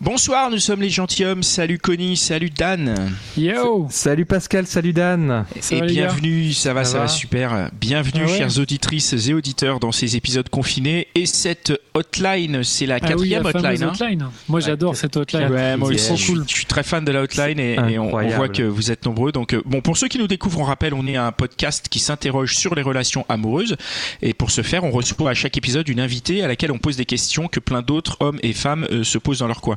Bonsoir, nous sommes les gentilshommes. Salut Connie, salut Dan. Yo Salut Pascal, salut Dan. Ça et gars bienvenue, ça va, ça, Ça va va super. Bienvenue, Ah ouais chères auditrices et auditeurs, dans ces épisodes confinés. Et cette hotline, c'est la Ah oui, quatrième la fameuse hotline. hein. hotline. Moi j'adore cette hotline. Ouais, moi je, cool. je suis très fan de la hotline et, et on, voit que vous êtes nombreux. Donc, euh, bon, pour ceux qui nous découvrent, on rappelle, on est un podcast qui s'interroge sur les relations amoureuses. Et pour ce faire, on reçoit à chaque épisode une invitée à laquelle on pose des questions que plein d'autres hommes et femmes euh, se posent dans leur coin.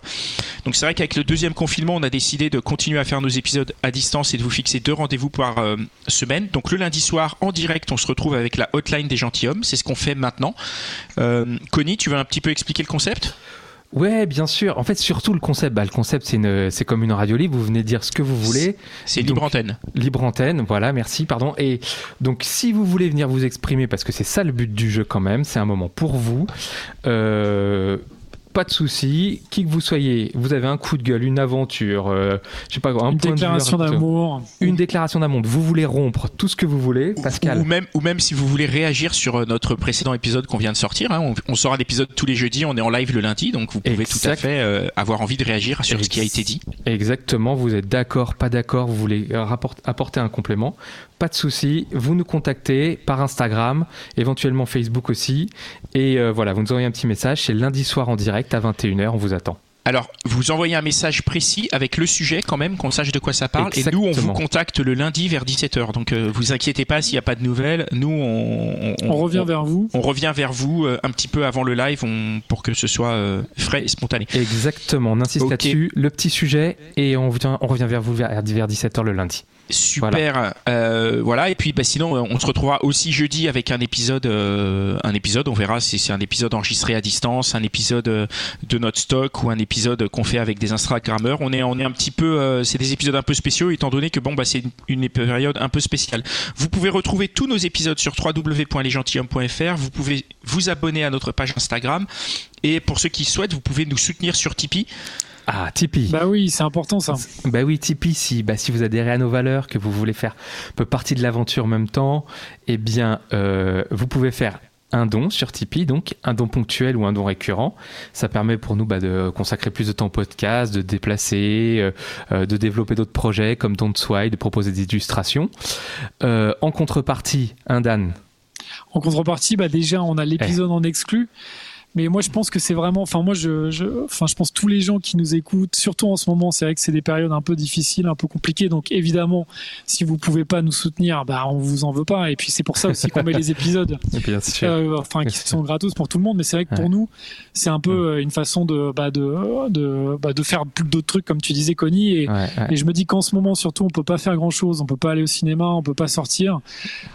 Donc, c'est vrai qu'avec le deuxième confinement, on a décidé de continuer à faire nos épisodes à distance et de vous fixer deux rendez-vous par euh, semaine. Donc, le lundi soir, en direct, on se retrouve avec la hotline des gentilshommes. C'est ce qu'on fait maintenant. Euh, Connie, tu veux un petit peu expliquer le concept? Ouais, bien sûr. En fait, surtout le concept. Bah, le concept, c'est une, c'est comme une radio libre. Vous venez dire ce que vous voulez. C'est Donc, libre antenne. Libre antenne. Voilà, merci, pardon. Et donc, si vous voulez venir vous exprimer, parce que c'est ça le but du jeu quand même, c'est un moment pour vous. Euh, pas de souci, qui que vous soyez, vous avez un coup de gueule, une aventure, euh, je sais pas quoi, un Une point déclaration d'amour. une déclaration d'amour. Vous voulez rompre tout ce que vous voulez, Pascal. Ou même, ou même si vous voulez réagir sur euh, notre précédent épisode qu'on vient de sortir, hein, on, on sort un épisode tous les jeudis, on est en live le lundi, donc vous pouvez tout à fait euh, avoir envie de réagir sur ce qui a été dit. Exactement, vous êtes d'accord, pas d'accord, vous voulez apporter un complément, pas de souci, vous nous contactez par Instagram, éventuellement Facebook aussi, et euh, voilà, vous nous envoyez un petit message, c'est lundi soir en direct à 21h, on vous attend. Alors, vous envoyez un message précis avec le sujet quand même, qu'on sache de quoi ça parle, et nous on vous contacte le lundi vers 17h. Donc, euh, vous inquiétez pas s'il n'y a pas de nouvelles, nous on, On revient vers vous. on revient vers vous euh, un petit peu avant le live on- pour que ce soit euh, frais et spontané. Exactement, on insiste là-dessus, le petit sujet, et on, vient- on revient vers vous vers, vers 17h le lundi. Super. euh, voilà. Et puis, bah, sinon, euh, on se retrouvera aussi jeudi avec un épisode. euh, un épisode. On verra si c'est un épisode enregistré à distance, un épisode euh, de notre stock ou un épisode qu'on fait avec des Instagrammeurs. On est, on est un petit peu. euh, c'est des épisodes un peu spéciaux, étant donné que bon, bah, c'est une, une période un peu spéciale. Vous pouvez retrouver tous nos épisodes sur www.lesgentilhommes.fr. Vous pouvez vous abonner à notre page Instagram. Et pour ceux qui souhaitent, vous pouvez nous soutenir sur Tipeee. Ah, Tipeee. Bah oui, c'est important ça. Bah oui, Tipeee, si, bah, si vous adhérez à nos valeurs, que vous voulez faire un peu partie de l'aventure en même temps, eh bien, euh, vous pouvez faire un don sur Tipeee, donc un don ponctuel ou un don récurrent. Ça permet pour nous bah, de consacrer plus de temps au podcast, de déplacer, euh, euh, de développer d'autres projets comme Don't Sway, de proposer des illustrations. Euh, en contrepartie, un Dan. En contrepartie, bah déjà on a l'épisode en exclu. Mais moi, je pense que c'est vraiment. Enfin, moi, je, je, enfin, je pense tous les gens qui nous écoutent, surtout en ce moment, c'est vrai que c'est des périodes un peu difficiles, un peu compliquées. Donc, évidemment, si vous pouvez pas nous soutenir, bah, on vous en veut pas. Et puis, c'est pour ça aussi qu'on met les épisodes, Bien sûr. euh, enfin, qui sont gratos pour tout le monde. Mais c'est vrai que pour nous, c'est un peu euh, une façon de, bah, de, de, bah, de faire plus d'autres trucs, comme tu disais, Connie. Et, Ouais, ouais. et je me dis qu'en ce moment, surtout, on peut pas faire grand chose. On peut pas aller au cinéma, on peut pas sortir.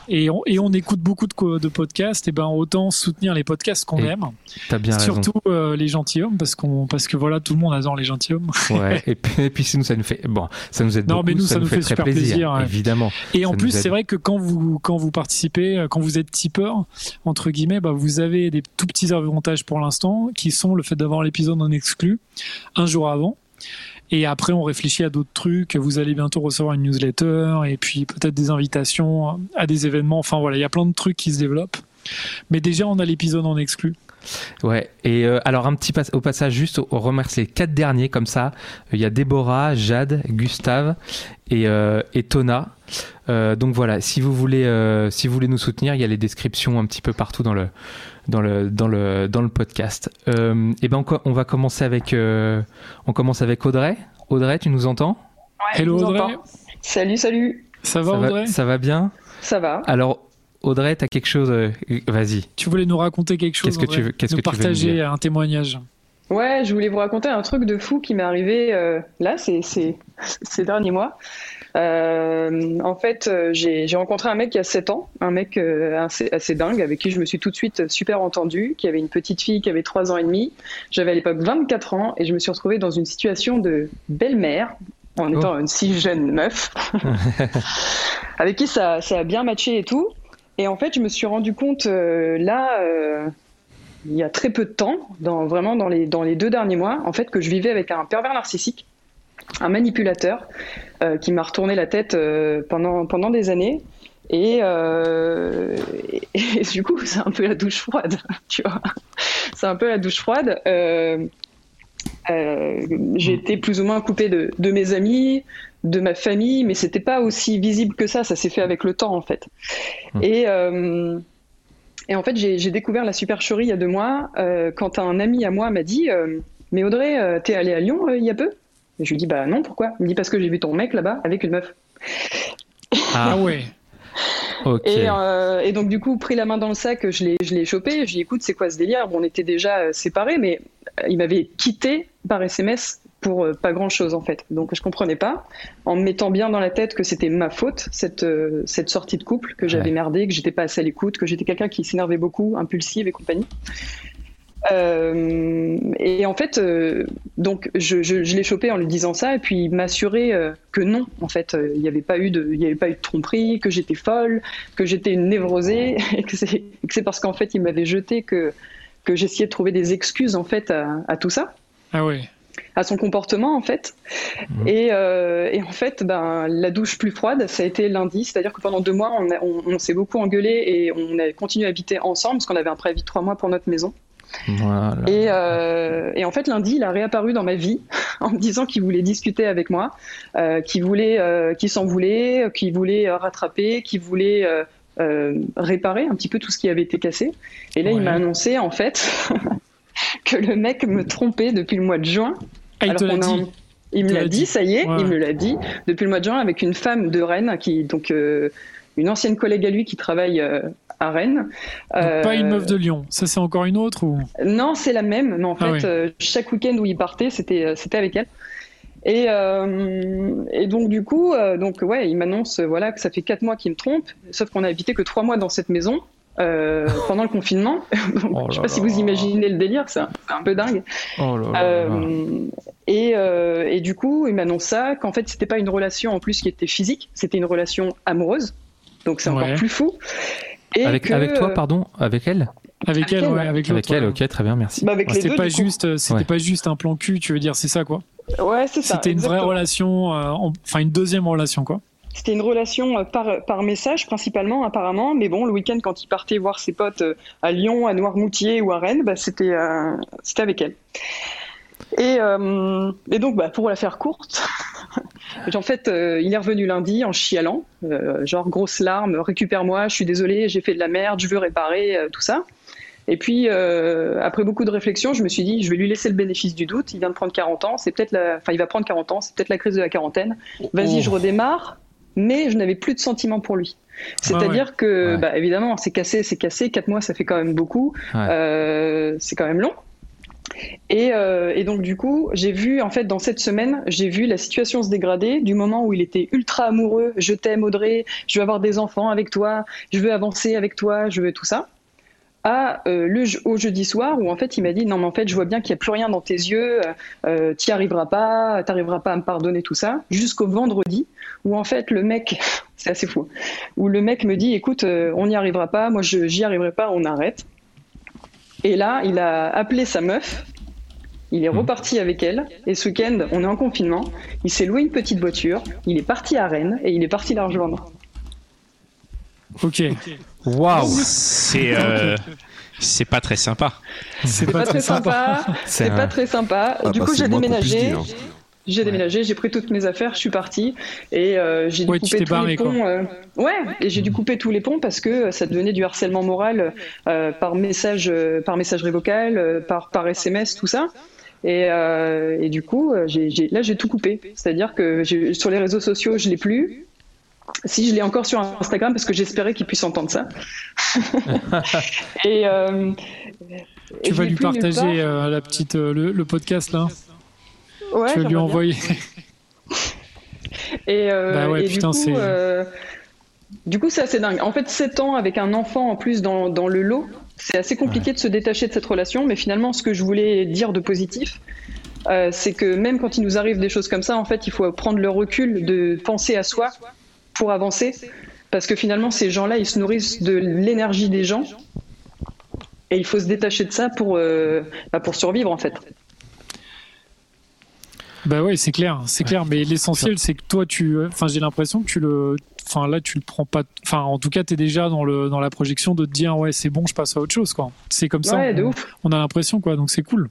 Et on, et on écoute beaucoup de, podcasts. Et ben, autant soutenir les podcasts qu'on Et aime. T'as bien raison. Surtout euh, les gentilshommes, parce, qu'on, parce que voilà, tout le monde adore les gentilshommes. Ouais. et puis, et puis sinon, ça nous fait, bon, ça nous aide Non, beaucoup, mais nous, ça, nous fait, super plaisir, plaisir, ouais. évidemment. Et en plus, c'est vrai que quand vous, quand vous participez, euh, quand vous êtes tipeur, entre guillemets, bah, vous avez des tout petits avantages pour l'instant, qui sont le fait d'avoir l'épisode en exclu un jour avant. Et après, on réfléchit à d'autres trucs. Vous allez bientôt recevoir une newsletter et puis peut-être des invitations à des événements. Enfin voilà, il y a plein de trucs qui se développent. Mais déjà, on a l'épisode en exclu. Ouais, et euh, alors un petit pas- au passage, juste, on remercie les quatre derniers comme ça. Il y a Déborah, Jade, Gustave et, euh, et Tona. Euh, donc voilà, si vous, voulez, euh, si vous voulez nous soutenir, il y a les descriptions un petit peu partout dans le, dans le, dans le, dans le podcast. Euh, et ben on, va commencer avec, euh, on commence avec Audrey. Audrey, tu nous entends? Hello je vous Audrey, entends. Salut, salut. ça va ça, Audrey? ça va bien? Ça va Alors, Audrey, tu as quelque chose euh, Vas-y. Tu voulais nous raconter quelque chose Qu'est-ce que Audrey tu veux- qu'est-ce Nous que tu veux partager un témoignage. Ouais, je voulais vous raconter un truc de fou qui m'est arrivé euh, là, c'est c'est- ces derniers mois. Euh, en fait, j'ai rencontré un mec qui a 7 ans, un mec euh, assez, assez, dingue, avec qui je me suis tout de suite super entendu, qui avait une petite fille qui avait 3 ans et demi. J'avais à l'époque 24 ans et je me suis retrouvée dans une situation de belle-mère, en étant oh. une si jeune meuf, avec qui ça, ça, a bien matché et tout. Et en fait, je me suis rendu compte là, il y a très peu de temps, vraiment dans les, deux derniers mois, en fait, que je vivais avec un pervers narcissique un manipulateur euh, qui m'a retourné la tête euh, pendant, des années. Euh, et, du coup, c'est un peu la douche froide, tu vois. C'est un peu la douche froide. j'ai été plus ou moins coupée de, mes amis, de ma famille, mais c'était pas aussi visible que ça. Ça s'est fait avec le temps, en fait. Mmh. Et, et en fait, j'ai découvert la supercherie il y a deux mois quand un ami à moi m'a dit Mais Audrey, t'es allée à Lyon il y a peu? Et je lui dis, bah non, pourquoi? Il me dit, parce que j'ai vu ton mec là-bas avec une meuf. Ah, ouais. Euh, et, donc, du coup, pris la main dans le sac, je l'ai chopé. Je lui dit, écoute, c'est quoi ce délire? Bon, on était déjà euh, séparés, mais euh, il m'avait quitté par SMS pour pas grand chose en fait. Donc je comprenais pas, en me mettant bien dans la tête que c'était ma faute cette cette sortie de couple, que j'avais merdé, que j'étais pas assez à l'écoute, que j'étais quelqu'un qui s'énervait beaucoup, impulsive et compagnie. Euh, et en fait, euh, donc je, je, je l'ai chopé en lui disant ça, et puis m'assurer euh, que non, en fait, il n'y avait pas eu de, il y avait pas eu de tromperie, que j'étais folle, que j'étais névrosée, et que c'est parce qu'en fait il m'avait jeté que que j'essayais de trouver des excuses en fait à, à tout ça. Ah oui à son comportement en fait. Mmh. Et, euh, et, en fait, ben, la douche plus froide, ça a été lundi, c'est-à-dire que pendant deux mois, on, on, on s'est beaucoup engueulé et on a continué à habiter ensemble parce qu'on avait un préavis de trois mois pour notre maison. Et, euh, et, en fait, lundi, il a réapparu dans ma vie en me disant qu'il voulait discuter avec moi, euh, qu'il voulait, euh, qu'il s'en voulait, qu'il voulait rattraper, qu'il voulait réparer un petit peu tout ce qui avait été cassé. Et là, il m'a annoncé en fait que le mec me trompait depuis le mois de juin. Ah, il te l'a dit. Il me l'a dit, ça y est, il me l'a dit depuis le mois de juin avec une femme de Rennes qui donc une ancienne collègue à lui qui travaille à Rennes. pas une meuf de Lyon, ça c'est encore une autre ou? Non, c'est la même, mais en ah fait, euh, chaque week-end où il partait, c'était euh, c'était avec elle. Et, euh, et, donc du coup, donc ouais, il m'annonce voilà que ça fait quatre mois qu'il me trompe, sauf qu'on a habité que trois mois dans cette maison. Pendant le confinement. donc, oh je sais pas si vous imaginez le délire, c'est un, un, peu dingue. Oh et, et, du coup, il m'annonce ça, qu'en fait, c'était pas une relation en plus qui était physique, c'était une relation amoureuse. Donc c'est encore plus fou avec, avec toi, pardon Avec elle? Avec, elle, ouais, avec, avec elle, ok, très bien, merci. Bah c'était pas juste, c'était pas juste un plan cul, tu veux dire, c'est ça quoi? Ouais, c'est ça. C'était une vraie relation, euh, enfin une deuxième relation quoi. C'était une relation euh, par, par message principalement, apparemment. Mais bon, le week-end, quand il partait voir ses potes euh, à Lyon, à Noirmoutier ou à Rennes, bah, c'était c'était avec elle. Et, et donc, bah, pour la faire courte, en fait, euh, il est revenu lundi en chialant, euh, genre grosse larme, récupère-moi, je suis désolé, j'ai fait de la merde, je veux réparer, euh, tout ça. Et puis, après beaucoup de réflexion, je me suis dit, je vais lui laisser le bénéfice du doute. Il vient de prendre 40 ans, c'est peut-être la, enfin, il va prendre 40 ans, c'est peut-être la crise de la quarantaine. Vas-y, je oh. redémarre. Mais je n'avais plus de sentiments pour lui. C'est-à-dire que, bah, évidemment, c'est cassé, c'est cassé. Quatre mois, ça fait quand même beaucoup. c'est quand même long. Euh, et, donc du coup, j'ai vu en fait dans cette semaine, j'ai vu la situation se dégrader du moment où il était ultra amoureux, je t'aime Audrey, je veux avoir des enfants avec toi, je veux avancer avec toi, je veux tout ça, à euh, le au jeudi soir où en fait il m'a dit non mais en fait je vois bien qu'il n'y a plus rien dans tes yeux, euh, tu n'y arriveras pas, tu n'arriveras pas à me pardonner tout ça, jusqu'au vendredi où en fait le mec, c'est assez fou, où le mec me dit écoute on n'y arrivera pas, moi je j'y arriverai pas, on arrête. Et là, il a appelé sa meuf. Il est hmm. reparti avec elle. Et ce week-end, on est en confinement. Il s'est loué une petite voiture. Il est parti à Rennes et il est parti la rejoindre. Ok. Waouh. C'est. Euh, c'est pas très sympa. C'est pas, très sympa. C'est pas très sympa. du coup, j'ai déménagé. J'ai déménagé, j'ai pris toutes mes affaires, je suis partie et euh, j'ai dû couper tous les ponts. Euh, ouais, et j'ai dû couper tous les ponts parce que ça devenait du harcèlement moral euh, par message, par messagerie vocale, par par SMS, tout ça. Et, et du coup, là j'ai tout coupé. C'est-à-dire que sur les réseaux sociaux, je l'ai plus. Si je l'ai encore sur Instagram parce que j'espérais qu'il puisse entendre ça. et tu vas lui partager la petite le podcast là Ouais, tu vas lui envoyer. Et, euh, Bah ouais, et putain, du c'est- coup, euh, du coup, c'est assez dingue. En fait, 7 ans avec un enfant en plus dans, dans le lot, c'est assez compliqué de se détacher de cette relation. Mais finalement, ce que je voulais dire de positif, euh, c'est que même quand il nous arrive des choses comme ça, en fait, il faut prendre le recul de penser à soi pour avancer. Parce que finalement, ces gens-là, ils se nourrissent de l'énergie des gens. Et il faut se détacher de ça pour, euh, bah, pour survivre, en fait. Bah ouais, c'est clair, c'est clair. Mais l'essentiel, c'est que toi, tu, enfin, j'ai l'impression que tu le, enfin là, tu le prends pas. Enfin, en tout cas, t'es déjà dans le dans la projection de te dire, ouais, c'est bon, je passe à autre chose, quoi. C'est comme ça. De on, ouf. on a l'impression, quoi. Donc c'est cool.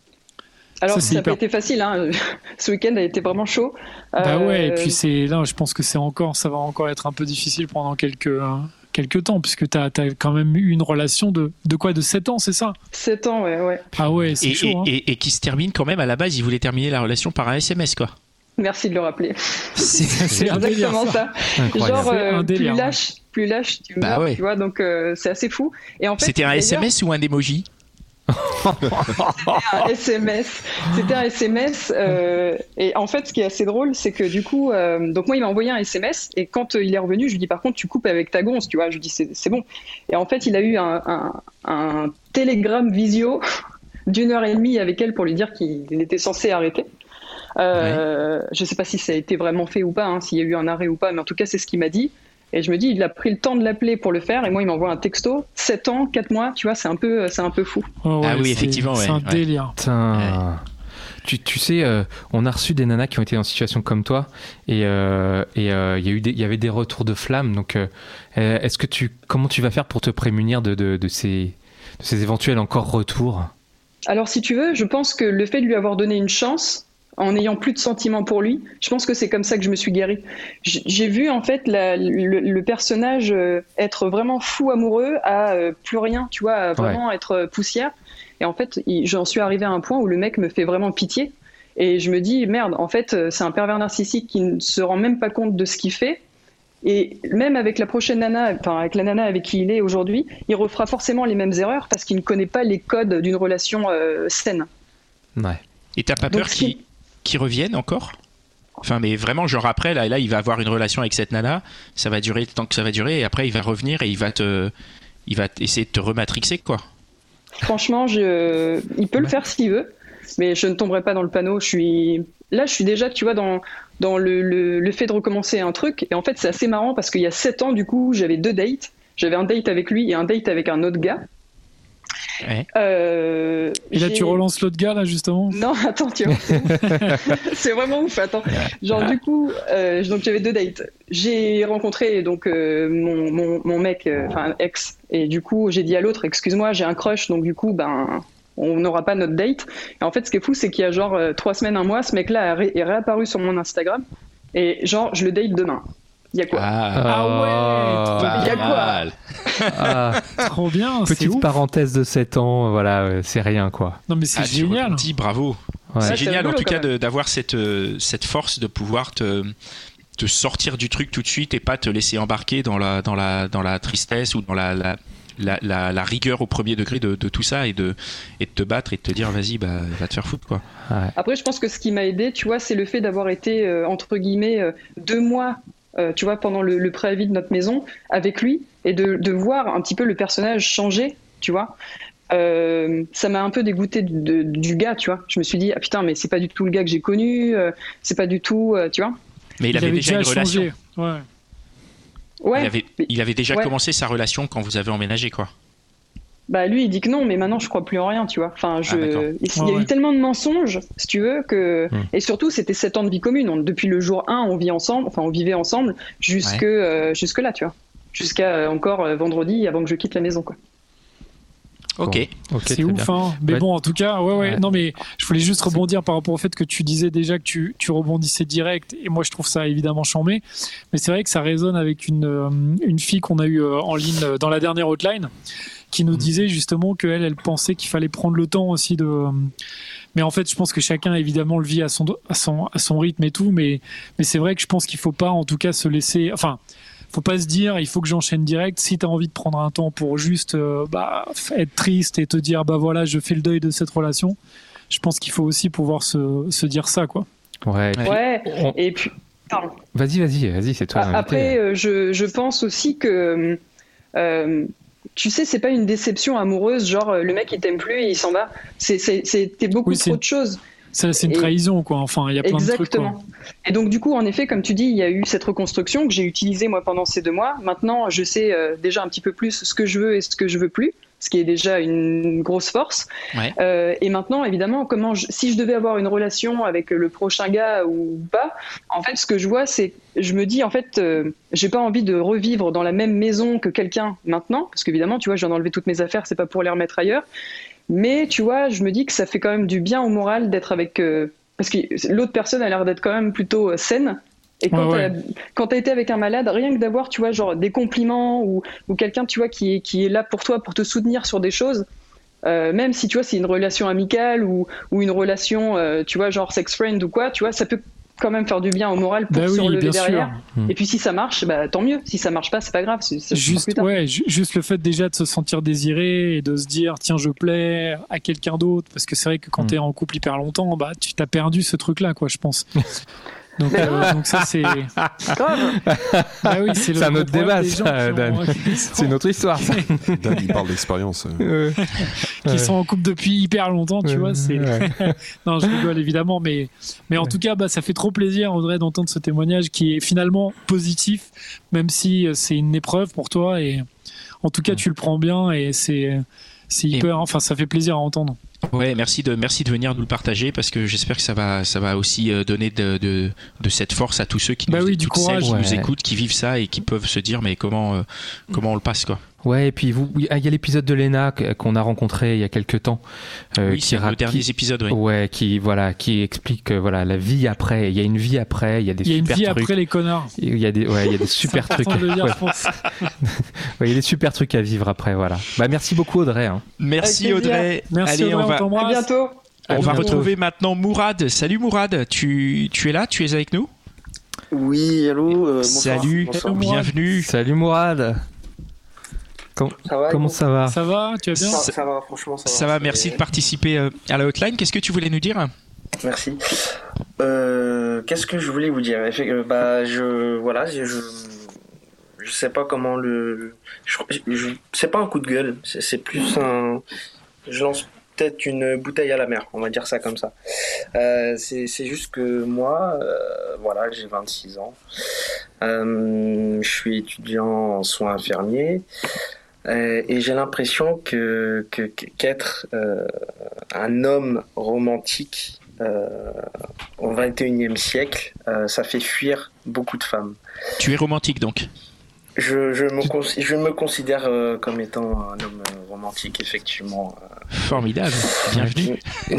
Alors, Ça, ça n'a pas été facile. Hein. Ce week-end a été vraiment chaud. Bah ouais. Et Euh, puis c'est là, je pense que c'est encore, ça va encore être un peu difficile pendant quelques euh, quelques temps, puisque t'as as quand même eu une relation de de quoi, de 7 ans, c'est ça? 7 ans, ouais, ouais. Ah ouais, c'est Et, chaud. et- hein. et- et qui se termine quand même à la base, il voulait terminer la relation par un SMS quoi. Merci de le rappeler. C'est C'est un délire, exactement ça. Genre, euh, délire, plus ouais. lâche, plus lâche, tu Bah meurs, ouais. tu vois, donc euh, c'est assez fou. Et en fait, C'était un SMS ou un emoji? Un SMS. C'était un SMS. euh, et en fait, ce qui est assez drôle, c'est que du coup, euh, donc moi, il m'a envoyé un SMS. Et quand euh, il est revenu, je lui dis par contre, tu coupes avec ta gonce, tu vois. Je lui dis, c'est bon. Et en fait, il a eu un, un, un télégramme visio d'une heure et demie avec elle pour lui dire qu'il était censé arrêter. Je sais pas si ça a été vraiment fait ou pas, hein, s'il y a eu un arrêt ou pas, mais en tout cas, c'est ce qu'il m'a dit. Et je me dis, il a pris le temps de l'appeler pour le faire, et moi, il m'envoie un texto, 7 ans, 4 mois, tu vois, c'est un peu, c'est un peu fou. Ouais, Ah oui, c'est- effectivement, C'est ouais, un ouais. délire. Putain. Tu, tu sais, euh, on a reçu des nanas qui ont été en situation comme toi et euh, et, euh, il y a eu des- y avait des retours de flammes. Donc, euh, euh, est-ce que tu comment tu vas faire pour te prémunir de, de, de ces de ces éventuels encore retours? Alors, si tu veux, je pense que le fait de lui avoir donné une chance, en n'ayant plus de sentiments pour lui, je pense que c'est comme ça que je me suis guérie. J'ai vu en fait la- le, le personnage euh, être vraiment fou amoureux à euh, plus rien, tu vois, à vraiment être euh, poussière. Et en fait, j'en suis arrivé à un point où le mec me fait vraiment pitié. Et je me dis, merde, en fait, c'est un pervers narcissique qui ne se rend même pas compte de ce qu'il fait. Et même avec la prochaine nana, enfin avec la nana avec qui il est aujourd'hui, il refera forcément les mêmes erreurs parce qu'il ne connaît pas les codes d'une relation euh, saine. Ouais. Et t'as pas Donc, peur si- qu'il qu'il revienne encore Enfin, mais vraiment, genre après, là, là, il va avoir une relation avec cette nana, ça va durer temps que ça va durer, et après, il va revenir et il va te, il va essayer de te rematrixer, quoi. Franchement, je... il peut le faire s'il veut, mais je ne tomberai pas dans le panneau. Je suis là, je suis déjà, tu vois, dans dans le, le, le fait de recommencer un truc. Et en fait, c'est assez marrant parce qu'il y a sept ans, du coup, j'avais deux dates. J'avais un date avec lui et un date avec un autre gars. Ouais. Euh, Et là, tu relances l'autre gars, là, justement? Non, attends, tu vois. c'est vraiment ouf. Attends. Genre, du coup, euh, donc j'avais deux dates. J'ai rencontré donc euh, mon, mon, mon mec, euh, enfin ex, et du coup, j'ai dit à l'autre, excuse-moi, j'ai un crush, donc du coup, ben, on n'aura pas notre date. Et en fait, ce qui est fou, c'est qu'il y a genre euh, trois semaines, un mois, ce mec-là est réapparu sur mon Instagram, et genre, je le date demain. Il y a quoi Ah, Ah ouais, Il y a quoi. Ah, Trop bien, c'est petite ouf. parenthèse de 7 ans, voilà, c'est rien quoi. Non, mais c'est Ah, génial. rebondis, bravo. Ouais. C'est génial, en tout cas, d'avoir cette, euh, cette force de pouvoir te, te sortir du truc tout de suite et pas te laisser embarquer dans la, dans la, dans la tristesse ou dans la, la, la, la- la rigueur au premier degré de, de tout ça et de, et de te battre et de te dire, vas-y, bah, va te faire foutre, quoi. Après, je pense que ce qui m'a aidé, tu vois, c'est le fait d'avoir été, euh, entre guillemets, euh, deux mois, euh, tu vois, pendant le, le préavis de notre maison avec lui et de, de voir un petit peu le personnage changer, tu vois. Euh, ça m'a un peu dégoûté de- de- du gars, tu vois. Je me suis dit, ah putain, mais c'est pas du tout le gars que j'ai connu, euh, c'est pas du tout, euh, tu vois. Mais il, avait, déjà, une relation. changé. Ouais. Ouais. Il avait, mais- il avait déjà ouais. commencé sa relation quand vous avez emménagé, quoi. Bah lui il dit que non, mais maintenant je crois plus en rien, tu vois. Enfin, je... Ah, il y a Ouais, ouais. eu tellement de mensonges, si tu veux, que Hmm. et surtout c'était sept ans de vie commune. On- Depuis le jour 1, on vit ensemble, enfin on vivait ensemble jusque euh, jusque là, tu vois. Jusqu'à euh, encore euh, vendredi avant que je quitte la maison, quoi. Ok. C'est ouf, hein. Mais Ouais. bon, en tout cas, ouais, ouais, Ouais. Non, mais je voulais juste rebondir par rapport au fait que tu disais déjà que tu, tu rebondissais direct. Et moi, je trouve ça évidemment chambé. Mais c'est vrai que ça résonne avec une, une fille qu'on a eue en ligne dans la dernière hotline qui nous disait justement qu'elle, elle pensait qu'il fallait prendre le temps aussi de. euh, Mais en fait, je pense que chacun, évidemment, le vit à son, à son, à son rythme et tout. Mais, mais c'est vrai que je pense qu'il faut pas, en tout cas, se laisser. Enfin, faut pas se dire il faut que j'enchaîne direct si tu as envie de prendre un temps pour juste euh, bah, être triste et te dire bah voilà je fais le deuil de cette relation je pense qu'il faut aussi pouvoir se, se dire ça quoi Ouais. Ouais. Ouais. On- Et puis Vas-y, vas-y, vas-y, c'est toi. Ah, après, euh, je, je, pense aussi que. Euh, tu sais, c'est pas une déception amoureuse, genre le mec il t'aime plus et il s'en va. C'était beaucoup trop de choses. C'est une trahison, quoi. Enfin, il y a plein Exactement. de trucs. Et donc, du coup, en effet, comme tu dis, il y a eu cette reconstruction que j'ai utilisée moi pendant ces deux mois. Maintenant, je sais déjà un petit peu plus ce que je veux et ce que je veux plus ce qui est déjà une grosse force. Euh, et maintenant, évidemment, comment si je devais avoir une relation avec le prochain gars ou pas, en fait, ce que je vois, c'est, je me dis, en fait, euh, j'ai pas envie de revivre dans la même maison que quelqu'un maintenant, parce qu'évidemment, tu vois, je viens d'enlever toutes mes affaires, c'est pas pour les remettre ailleurs. Mais tu vois, je me dis que ça fait quand même du bien au moral d'être avec. Euh, parce que l'autre personne a l'air d'être quand même plutôt saine et quand tu as été avec un malade, rien que d'avoir, tu vois, genre des compliments ou, ou quelqu'un, tu vois, qui est, qui est là pour toi, pour te soutenir sur des choses, euh, même si, tu vois, c'est une relation amicale ou, ou une relation, euh, tu vois, genre sex friend ou quoi, tu vois, ça peut quand même faire du bien au moral pour bah se relever derrière. Hmm. Et puis si ça marche, bah, tant mieux. Si ça marche pas, c'est pas grave. juste, ouais, juste le fait déjà de se sentir désiré et de se dire tiens je plais à quelqu'un d'autre, parce que c'est vrai que quand tu es en couple hyper longtemps, bah tu t'as perdu ce truc là, quoi, je pense. Donc, euh, donc ça c'est. ah oui, c'est un autre débat, ça, Dan. C'est une autre histoire. Ça. Dan, il parle d'expérience. qui sont en couple depuis hyper longtemps, tu vois. C'est. non, je rigole évidemment, mais mais en tout cas, bah, ça fait trop plaisir, Audrey, d'entendre ce témoignage qui est finalement positif, même si euh, c'est une épreuve pour toi et en tout cas, tu le prends bien et c'est c'est hyper. Enfin, ça fait plaisir à entendre. Ouais, merci de merci de venir nous le partager parce que j'espère que ça va ça va aussi euh, donner de, de, de cette force à tous ceux qui, bah nous, oui, du courage, qui nous écoutent, qui vivent ça et qui peuvent se dire mais comment euh, comment on le passe quoi. Ouais, et puis vous, il y a l'épisode de Lena qu'on a rencontré il y a quelques temps. Euh, oui, c'est le dernier épisode, oui. Ouais, qui voilà, qui explique euh, voilà la vie après. Il y a une vie après. Il y a des super trucs. Il y a une vie après les connards. Il y a des, ouais, il y a des super trucs. ouais. ouais, il y a des super trucs à vivre après, voilà. Bah merci beaucoup Audrey. Hein. Merci Audrey. Merci Allez, Audrey, on va. À bientôt. On va retrouver maintenant Mourad. Salut Mourad, tu, tu es là, tu es avec nous Oui, allô. Euh, Salut, bonsoir. bienvenue. Salut Mourad. Comment ça va Ça va Tu vas bien ça, va, franchement, ça va. Ça va, merci de participer euh, à la hotline. Qu'est-ce que tu voulais nous dire Merci. Euh, Qu'est-ce que je voulais vous dire Bah, je. Voilà, je. Je sais pas comment le. Je, je c'est pas un coup de gueule, c'est plus un. Je lance peut-être une bouteille à la mer, on va dire ça comme ça. Euh, c'est juste que moi, euh, voilà, j'ai 26 ans. Euh, je suis étudiant en soins infirmiers. Et j'ai l'impression que qu'être un homme romantique au 21e siècle, ça fait fuir beaucoup de femmes. Tu es romantique donc? Je, je, me, je me considère comme étant un homme romantique, effectivement. Formidable, bienvenue.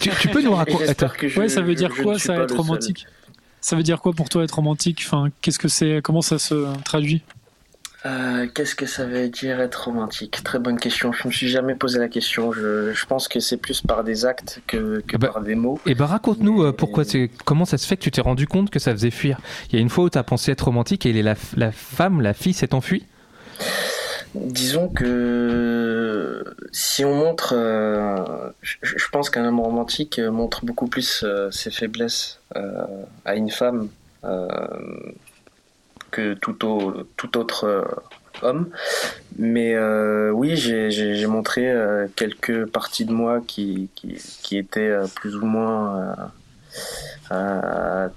tu, peux nous raconter Ouais, ça veut dire quoi ça être romantique? Ça veut dire quoi pour toi être romantique? Enfin, qu'est-ce que c'est? Comment ça se traduit? Euh, qu'est-ce que ça veut dire être romantique? Très bonne question. Je me suis jamais posé la question. Je, je pense que c'est plus par des actes que, que ben, par des mots. Et eh ben raconte-nous euh, pourquoi comment ça se fait que tu t'es rendu compte que ça faisait fuir? Il y a une fois où tu as pensé être romantique et la, la femme, la fille s'est enfuie? Disons que si on montre, euh, je, je, pense qu'un homme romantique montre beaucoup plus ses faiblesses à une femme que tout, au, tout autre euh, homme. Mais euh, oui, j'ai montré euh, quelques parties de moi qui, qui, qui étaient plus ou moins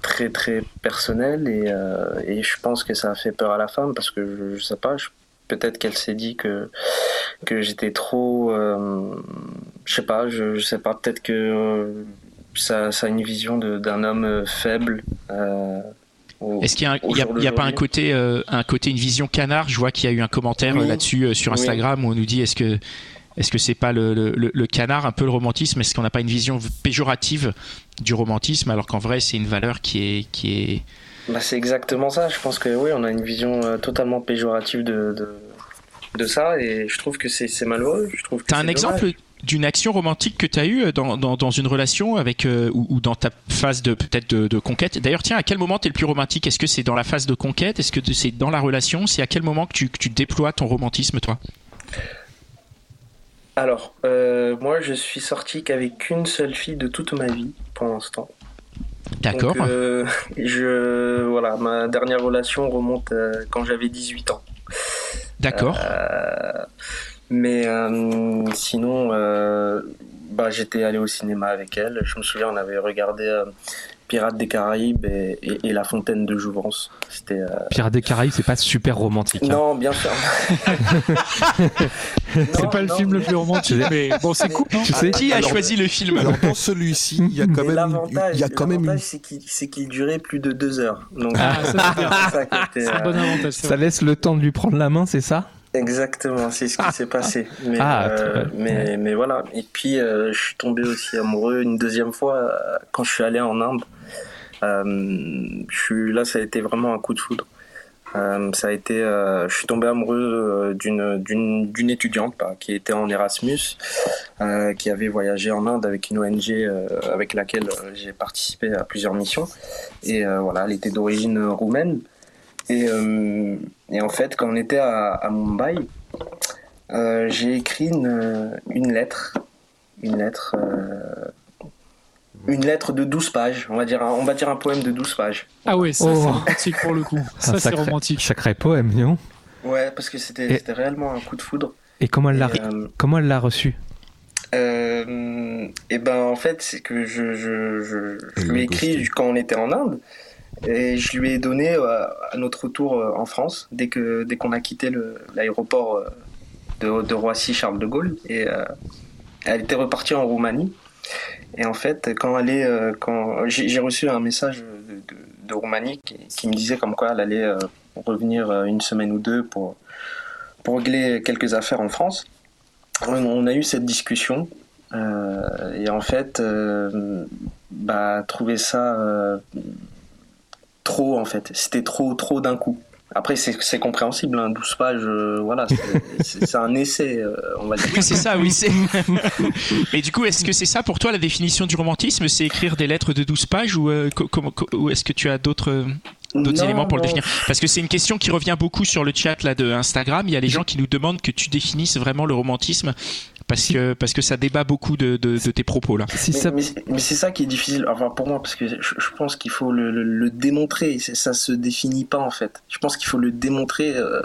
très très personnelles et, je pense que ça a fait peur à la femme parce que je, je sais pas, peut-être qu'elle s'est dit que que j'étais trop, je sais pas, je sais pas, peut-être que ça, ça a une vision d'un homme faible. Est-ce qu'il n'y a, pas un côté, euh, un côté, une vision canard? Je vois qu'il y a eu un commentaire euh, là-dessus euh, sur Instagram où on nous dit est-ce que est-ce que c'est pas le, le, canard, un peu le romantisme? Est-ce qu'on n'a pas une vision péjorative du romantisme alors qu'en vrai c'est une valeur qui est qui est bah, c'est exactement ça. Je pense que oui, on a une vision totalement péjorative de, de, de, ça et je trouve que c'est malheureux. Je trouve. T'as un exemple? D'une action romantique que tu as eue dans, dans, dans, une relation avec euh, ou, dans ta phase de peut-être de, conquête. D'ailleurs, tiens, à quel moment tu es le plus romantique? Est-ce que c'est dans la phase de conquête? Est-ce que c'est dans la relation? C'est à quel moment que tu, que tu déploies ton romantisme, toi? Alors, euh, moi, je suis sorti qu'avec une seule fille de toute ma vie pour l'instant. D'accord. Euh, je, voilà, ma dernière relation remonte euh, quand j'avais 18 ans. D'accord. Mais euh, sinon, euh, bah, j'étais allé au cinéma avec elle. Je me souviens, on avait regardé euh, Pirates des Caraïbes et, et- et La Fontaine de Jouvence. C'était. euh, Pirates des Caraïbes, c'est pas super romantique. hein. Non, bien sûr. C'est pas le film le plus romantique, mais bon, c'est cool. Tu sais, Qui a alors- choisi le film? Alors dans celui-ci, il y a quand Mais même, l'avantage, il y a quand même une... l'avantage, c'est qu'il c'est qu'il durait plus de deux heures. Donc, Ah, ça, ça euh, bon avantage. ça vrai. laisse le temps de lui prendre la main, c'est ça? Exactement, c'est ce qui s'est passé. Mais, Ah, euh, très- mais, mais voilà. Et puis, euh, je suis tombé aussi amoureux une deuxième fois euh, quand je suis allé en Inde. Euh, je suis, là, ça a été vraiment un coup de foudre. Euh, ça a été, euh, je suis tombé amoureux euh, d'une étudiante bah, qui était en Erasmus, euh, qui avait voyagé en Inde avec une ONG euh, avec laquelle euh, j'ai participé à plusieurs missions. Et euh, voilà, elle était d'origine euh, roumaine. Et, euh, et en fait, quand on était à, à Mumbai, euh, j'ai écrit une, une lettre, une lettre, euh, une lettre de 12 pages, on va dire, un- on va dire un poème de 12 pages. Ah ouais, ça Oh. c'est romantique pour le coup. Ça Un c'est sacré- romantique. Sacré poème, non? Ouais, parce que c'était réellement un coup de foudre. Et comment elle l'a euh, comment elle l'a reçu? Euh, et ben en fait c'est que je, je, je, je lui ai écrit quand on était en Inde et je lui ai donné euh, à notre retour euh, en France dès que dès qu'on a quitté l'aéroport euh, de, Roissy Charles de Gaulle. Et euh, elle était repartie en Roumanie. Et en fait quand elle est euh, quand j'ai reçu un message de, Roumanie qui, me disait comme quoi elle allait euh, revenir euh, une semaine ou deux pour pour régler quelques affaires en France. On a eu cette discussion euh, et en fait, euh, bah, trouver ça euh, trop en fait. C'était trop, trop d'un coup. Après, c'est compréhensible, hein, 12 pages, euh, voilà, c'est- un essai, euh, on va dire. Oui, c'est ça, oui. c'est- Mais du coup, est-ce que c'est ça pour toi la définition du romantisme C'est écrire des lettres de 12 pages ou, euh, ou est-ce que tu as d'autres euh, d'autres éléments pour le définir? Parce que c'est une question qui revient beaucoup sur le chat là, de Instagram. Il y a les gens qui nous demandent que tu définisses vraiment le romantisme parce que, parce que ça débat beaucoup de, de- de tes propos là. Si Mais, ça... mais- mais c'est ça qui est difficile, enfin pour moi, parce que je, je pense qu'il faut le, le- le démontrer. Ça se définit pas en fait. Je pense qu'il faut le démontrer euh,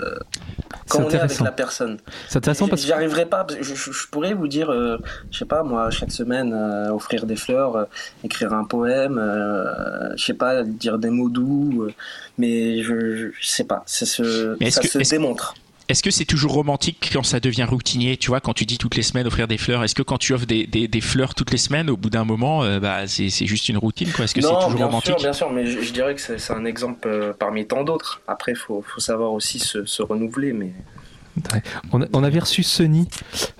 quand on est avec la personne. C'est intéressant parce J'y que arriverai pas. Je, je- je pourrais vous dire, euh, je sais pas, moi, chaque semaine, euh, offrir des fleurs, euh, écrire un poème, euh, je sais pas, dire des mots doux, euh, mais je, je, sais pas. Ça se, ça que- démontre. Est-ce que c'est toujours romantique quand ça devient routinier Tu vois, quand tu dis toutes les semaines offrir des fleurs, est-ce que quand tu offres des, des, des fleurs toutes les semaines, au bout d'un moment, euh, bah, c'est c'est juste une routine quoi? Est-ce que c'est toujours bien romantique? sûr, bien sûr, mais je, je dirais que c'est c'est un exemple euh, parmi tant d'autres. Après, faut, faut savoir aussi se, se renouveler, mais on, a- on avait reçu Sony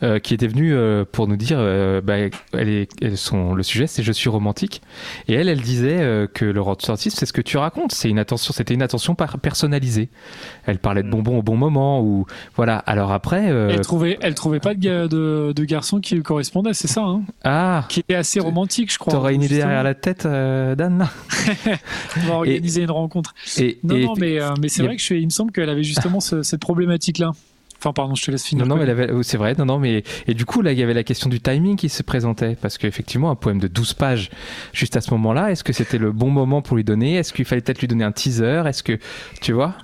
euh, qui était venue euh, pour nous dire euh, bah, elle est, elle- son, le sujet c'est je suis romantique. Et elle elle disait que le romantisme c'est ce que tu racontes. C'est une attention c'était une attention par- personnalisée. Elle parlait de bonbons au bon moment ou voilà. Alors après Elle trouvait, elle trouvait pas de, de, de garçon qui lui correspondait, c'est ça, hein? Ah. Qui était assez romantique, je crois. t'aurais une idée derrière la tête Dan? On va organiser une rencontre. et, Non, et- non, mais, mais c'est vrai que je suis, il me semble qu'elle avait justement ce- cette problématique-là. Enfin, pardon, je te laisse finir. Non, non, mais c'est vrai, non, non, mais et du coup là, il y avait la question du timing qui se présentait parce qu'effectivement, un poème de 12 pages juste à ce moment-là, est-ce que c'était le bon moment pour lui donner? Est-ce qu'il fallait peut-être lui donner un teaser? Est-ce que tu vois?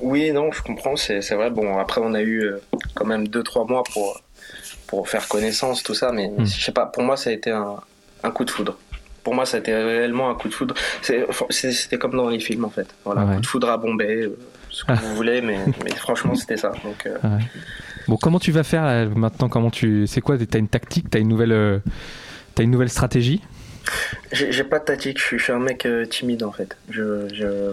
Oui, non, je comprends, c'est vrai. Bon, après, on a eu euh, quand même 2-3 mois pour, pour faire connaissance, tout ça, mais Hmm. je sais pas, pour moi, ça a été un, un coup de foudre. Pour moi, ça a été réellement un coup de foudre. C'était comme dans les films, en fait. Voilà, Ouais. coup de foudre à Bombay, euh, ce que vous voulez, mais, mais franchement, c'était ça. Donc, euh, Bon, comment tu vas faire là, maintenant Comment tu C'est quoi T'as une tactique T'as une nouvelle euh, T'as une nouvelle stratégie? J'ai pas de tactique, je suis, un mec euh, timide en fait. Je, je,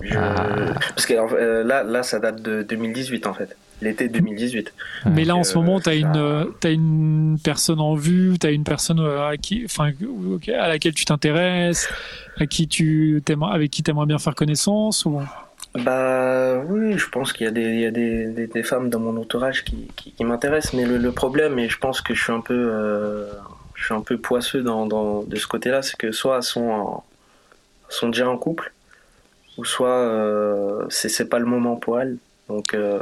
je- Ah. Parce que euh, là, là, ça date de 2018 en fait. L'été 2018. Mais là, en ce moment, tu as, une, ça- t'as une personne en vue, tu as une personne à, qui, enfin, ok, à laquelle tu t'intéresses, à qui tu avec qui tu aimerais bien faire connaissance ou... Bah oui, je pense qu'il y a des, il y a des, des, des femmes dans mon entourage qui, qui, qui m'intéressent, mais le, le problème, et je pense que je suis un peu, euh, je suis un peu poisseux dans, dans, de ce côté-là, c'est que soit elles sont, en- sont déjà en couple, ou soit euh, c'est c'est pas le moment pour elles. Donc euh,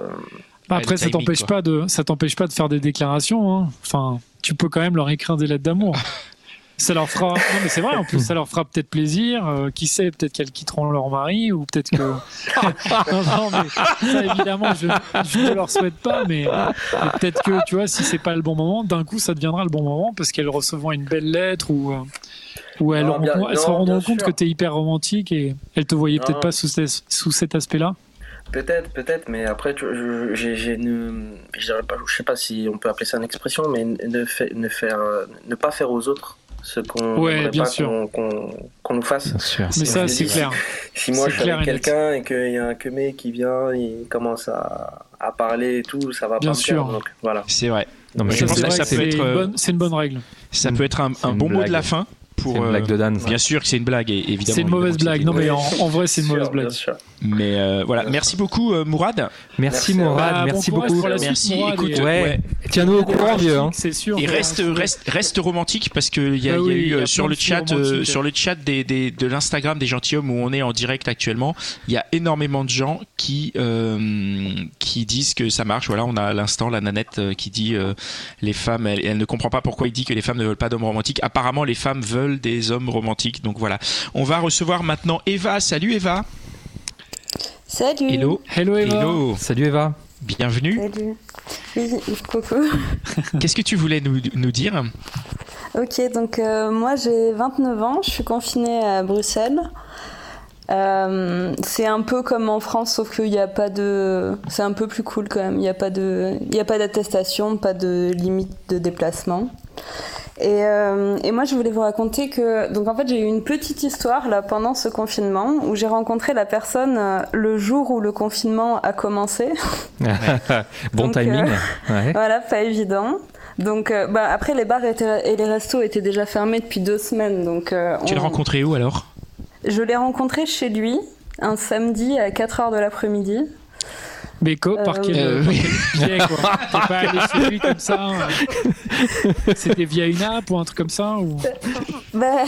Bah, après, ça t'empêche quoi. pas de, ça t'empêche pas de faire des déclarations. hein. Enfin, tu peux quand même leur écrire des lettres d'amour. Ça leur fera. Non, mais c'est vrai, en plus, ça leur fera peut-être plaisir. Euh, qui sait, peut-être qu'elles quitteront leur mari ou peut-être que. non, non, mais ça, évidemment, je, je ne leur souhaite pas, mais, mais peut-être que, tu vois, si c'est pas le bon moment, d'un coup, ça deviendra le bon moment parce qu'elles recevront une belle lettre ou. euh, ou elles, Non, bien- elles se rendront compte sûr. que tu es hyper romantique et elles te voyaient peut-être pas sous, ce- sous cet aspect-là. Peut-être, peut-être, mais après, je-. Je dirais pas, je sais pas si on peut appeler ça une expression, mais ne, fait- ne, faire, euh, ne pas faire aux autres ce qu'on Ouais, bien pas sûr. qu'on qu'on- qu'on nous fasse. Bien sûr. Mais ça, c'est clair. Si moi C'est je suis avec quelqu'un et qu'il y a un quemé qui vient, il commence à, à parler et tout, ça va Bien pas me sûr. donc voilà. C'est vrai. Non, mais Je ça, pense c'est que ça peut être, une euh, bonne- c'est une bonne règle. Ça peut être un, bon mot de la fin pour. c'est une euh, blague de Dan. Bien sûr que c'est une blague, et évidemment. C'est une mauvaise blague. Non, mais en, en vrai, c'est une Bien mauvaise sûr, blague. Mais euh, voilà, merci beaucoup euh, Mourad. Merci Merci, Mourad, Bah, bon merci courage beaucoup. pour la suite, Merci. Mourad, Écoute, et- Ouais. ouais. Tiens-nous au courant, vieux. hein. C'est sûr. Et reste, reste, reste romantique parce que il y a, Ah il y a oui, eu il y a euh, sur le chat, euh, sur le chat des, des- de l'Instagram des gentilshommes où on est en direct actuellement, il y a énormément de gens qui euh, qui disent que ça marche. Voilà, on a à l'instant la nanette qui dit euh, les femmes, elle, elle ne comprend pas pourquoi il dit que les femmes ne veulent pas d'hommes romantiques. Apparemment, les femmes veulent des hommes romantiques. Donc voilà, on va recevoir maintenant Eva. Salut Eva. Salut. Hello. Hello, Eva. Hello. Salut Eva. Bienvenue. Salut. Oui, coucou. Qu'est-ce que tu voulais nous, nous dire? Ok, donc euh, moi j'ai 29 ans, je suis confinée à Bruxelles. Euh, c'est un peu comme en France, sauf qu'il n'y a pas de. C'est un peu plus cool quand même. Il n'y a pas de, il y a pas d'attestation, pas de limite de déplacement. Et, euh, et moi, je voulais vous raconter que, donc en fait, j'ai eu une petite histoire là pendant ce confinement où j'ai rencontré la personne euh, le jour où le confinement a commencé. bon Donc, timing. euh, Ouais. Voilà, pas évident. Donc, euh, bah, après, les bars étaient- et les restos étaient déjà fermés depuis deux semaines. Donc, euh, Tu l'as on- rencontré où alors? Je l'ai rencontré chez lui un samedi à 4h de l'après-midi. Mais par Euh, quel, Euh, par quel biais, quoi? T'es pas allé chez lui comme ça euh, C'était via une app ou un truc comme ça ou... Bah,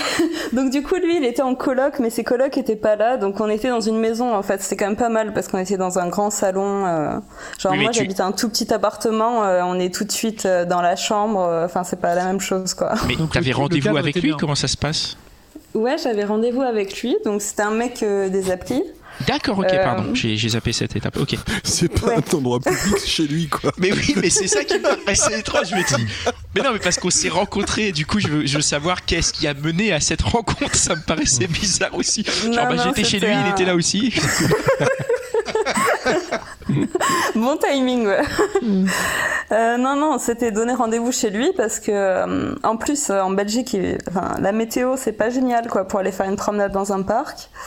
donc du coup, lui, il était en coloc, mais ses colocs étaient pas là. Donc on était dans une maison, en fait. C'était quand même pas mal parce qu'on était dans un grand salon. euh, Genre Oui, moi, tu- j'habite un tout petit appartement. euh, on est tout de suite euh, dans la chambre. euh, Enfin, c'est pas la même chose, quoi. Mais Donc, t'avais rendez-vous avec lui? Bien. Comment ça se passe? Ouais, j'avais rendez-vous avec lui. Donc c'était un mec euh, des applis. D'accord, ok, Euh, pardon, j'ai j'ai zappé cette étape. Ok. C'est pas Ouais. un endroit public chez lui, quoi. Mais oui, mais c'est ça qui m'a c'est étrange. Je me dis, mais non, mais parce qu'on s'est rencontrés. Du coup, je veux, je veux savoir qu'est-ce qui a mené à cette rencontre. Ça me paraissait bizarre aussi. Genre, bah, j'étais chez lui, il était là aussi. Bon timing, ouais. Euh, non, non, c'était donner rendez-vous chez lui parce que, euh, en plus, euh, en Belgique, il- enfin, la météo, c'est pas génial, quoi, pour aller faire une promenade dans un parc.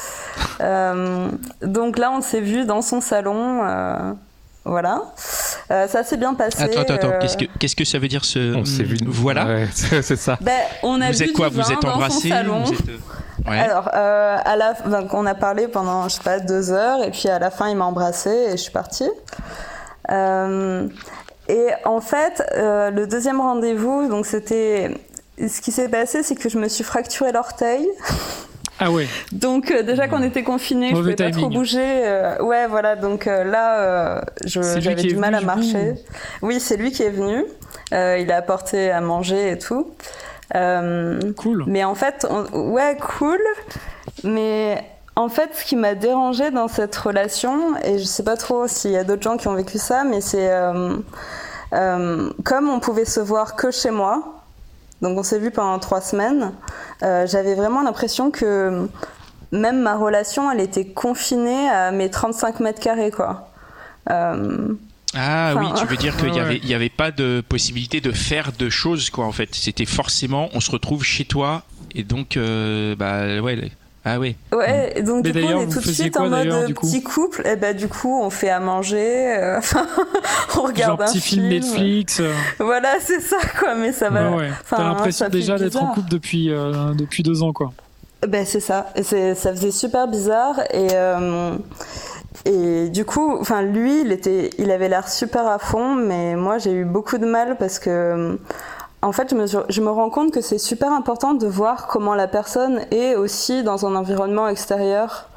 Euh, donc là, on s'est vu dans son salon. euh, voilà. Euh, ça s'est bien passé. Attends, attends, attends. euh, Qu'est-ce que, qu'est-ce que ça veut dire ce. On s'est vu. Voilà. Ouais, c'est ça. ben, on a Vous êtes quoi Vous êtes vous euh, Ouais. Alors, euh, à la, on a parlé pendant, je sais pas, deux heures, et puis à la fin, il m'a embrassé et je suis partie. Euh, et en fait, euh, le deuxième rendez-vous, donc c'était, ce qui s'est passé, c'est que je me suis fracturé l'orteil. Ah ouais. Donc euh, déjà qu'on était confinés, je pouvais pas trop bouger. euh, ouais, voilà. Donc euh, là, j'avais du mal venu, à marcher. Oui, c'est lui qui est venu. Il a apporté à manger et tout. Euh, Cool. mais en fait, on- ouais, cool. Mais en fait, ce qui m'a dérangé dans cette relation, et je sais pas trop s'il y a d'autres gens qui ont vécu ça, mais c'est euh, euh, comme on pouvait se voir que chez moi. Donc on s'est vu pendant trois semaines. euh, J'avais vraiment l'impression que même ma relation, elle était confinée à mes 35 mètres carrés, quoi. Ah Enfin, oui, tu veux dire qu'il n'y avait, ouais. il y avait pas de possibilité de faire de choses, quoi, en fait. C'était forcément, on se retrouve chez toi, et donc, euh, bah ouais. Ah ouais. Ouais, donc Mais du coup d'ailleurs, on est tout de suite quoi, en mode petit couple. Et ben du coup on fait à manger, euh, enfin on regarde Genre un petit film Netflix. euh, Voilà, c'est ça quoi, mais ça va. ouais, ouais. enfin, T'as l'impression déjà d'être en couple depuis, euh, depuis deux ans, quoi. Ben c'est ça, ça faisait super bizarre et euh, et du coup, enfin lui, il était, il avait l'air super à fond, mais moi j'ai eu beaucoup de mal parce que en fait je me, je me rends compte que c'est super important de voir comment la personne est aussi dans un environnement extérieur.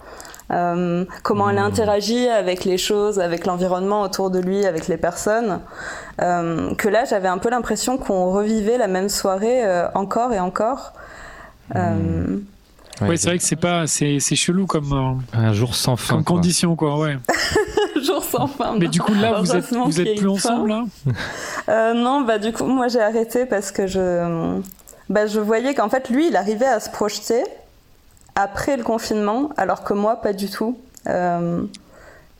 Euh, comment elle interagit avec les choses, avec l'environnement autour de lui, avec les personnes. Euh, que là, j'avais un peu l'impression qu'on revivait la même soirée euh, encore et encore. Euh, Ouais, c'est vrai que c'est pas, c'est c'est chelou comme euh, Un jour sans fin. comme quoi. condition quoi, ouais. jour sans fin. Mais du coup là vous êtes vous êtes plus ensemble là. Euh, non, bah du coup, moi j'ai arrêté parce que je, bah, je voyais qu'en fait, lui, il arrivait à se projeter après le confinement, alors que moi, pas du tout. Euh,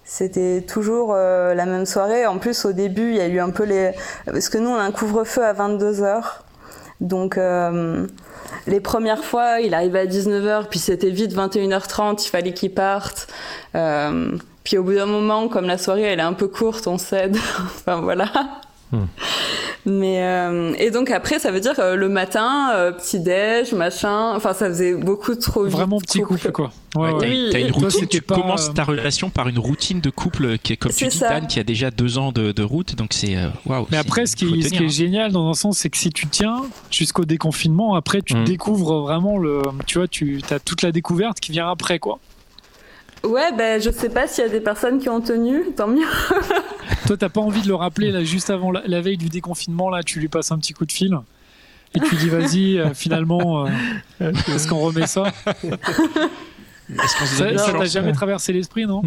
C'était toujours euh, la même soirée. En plus, au début, il y a eu un peu les. Parce que nous, on a un couvre-feu à 22h. Donc, euh, les premières fois, il arrivait à 19h, puis c'était vite 21h30, il fallait qu'il parte. Euh, puis au bout d'un moment, comme la soirée, elle est un peu courte, on cède. enfin, voilà. Mais euh, et donc après ça veut dire euh, le matin euh, petit déj machin enfin ça faisait beaucoup trop vite, Vraiment petit couple quoi. Ouais, Ouais, ouais. t'as- Oui, t'as une toi, routine, c'était tu pas, commences ta relation par une routine de couple qui est comme tu C'est dis ça. Dan qui a déjà deux ans de, de route donc c'est waouh. Mais après, ce qui, ce est hein. génial dans un sens, c'est que si tu tiens jusqu'au déconfinement, après, tu Mm. découvres vraiment le. Tu vois, tu as toute la découverte qui vient après, quoi. ouais ben je sais pas s'il y a des personnes qui ont tenu tant mieux Toi, t'as pas envie de le rappeler, là, juste avant la, la veille du déconfinement, là, tu lui passes un petit coup de fil. Et tu dis, vas-y, euh, finalement, euh, est-ce qu'on remet ça? Est-ce qu'on se Ça t'a jamais traversé l'esprit, non?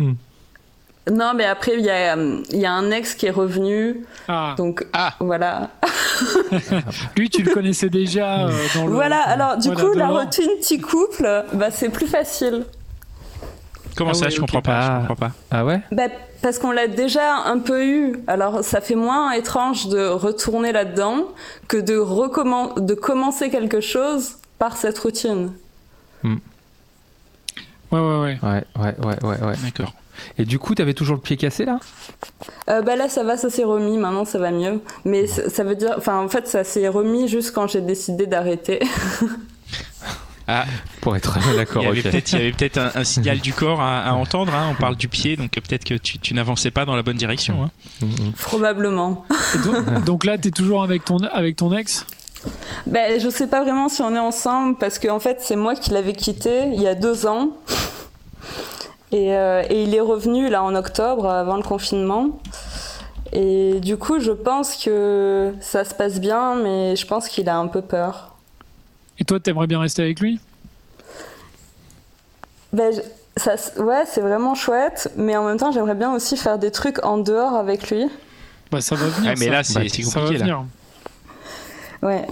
Non mais après il y a il y a un ex qui est revenu. Ah, donc Ah. voilà. Lui, tu le connaissais déjà euh, dans le. voilà alors du Voilà, coup la routine petit couple bah c'est plus facile Comment Ah ça je comprends pas, je Ah. comprends pas. Ah ouais? Bah, parce qu'on l'a déjà un peu eu alors ça fait moins étrange de retourner là-dedans que de recommen- de commencer quelque chose par cette routine Ouais, ouais, ouais. Ouais, ouais, ouais, ouais, ouais. D'accord. Et du coup, t'avais toujours le pied cassé là? Euh, bah là ça va, ça s'est remis, maintenant ça va mieux. Mais ça ça veut dire, enfin en fait ça s'est remis juste quand j'ai décidé d'arrêter. Ah, Pour être d'accord, il y avait peut-être il y avait peut-être un, un signal du corps à, à entendre. hein. On parle du pied, donc peut-être que tu, tu n'avançais pas dans la bonne direction. hein. Probablement. Donc, donc là, t'es toujours avec ton, avec ton ex? Ben je sais pas vraiment si on est ensemble parce que en fait c'est moi qui l'avais quitté il y a deux ans. Et, euh, et il est revenu là en octobre avant le confinement. Et du coup je pense que ça se passe bien mais je pense qu'il a un peu peur. Et toi, t'aimerais bien rester avec lui? Ben, je- ça, s- ouais, c'est vraiment chouette, mais en même temps, j'aimerais bien aussi faire des trucs en dehors avec lui. Bah, ça va venir. Ouais, mais ça. là, c'est Bah, c'est ça va compliqué. Là. venir. Ouais,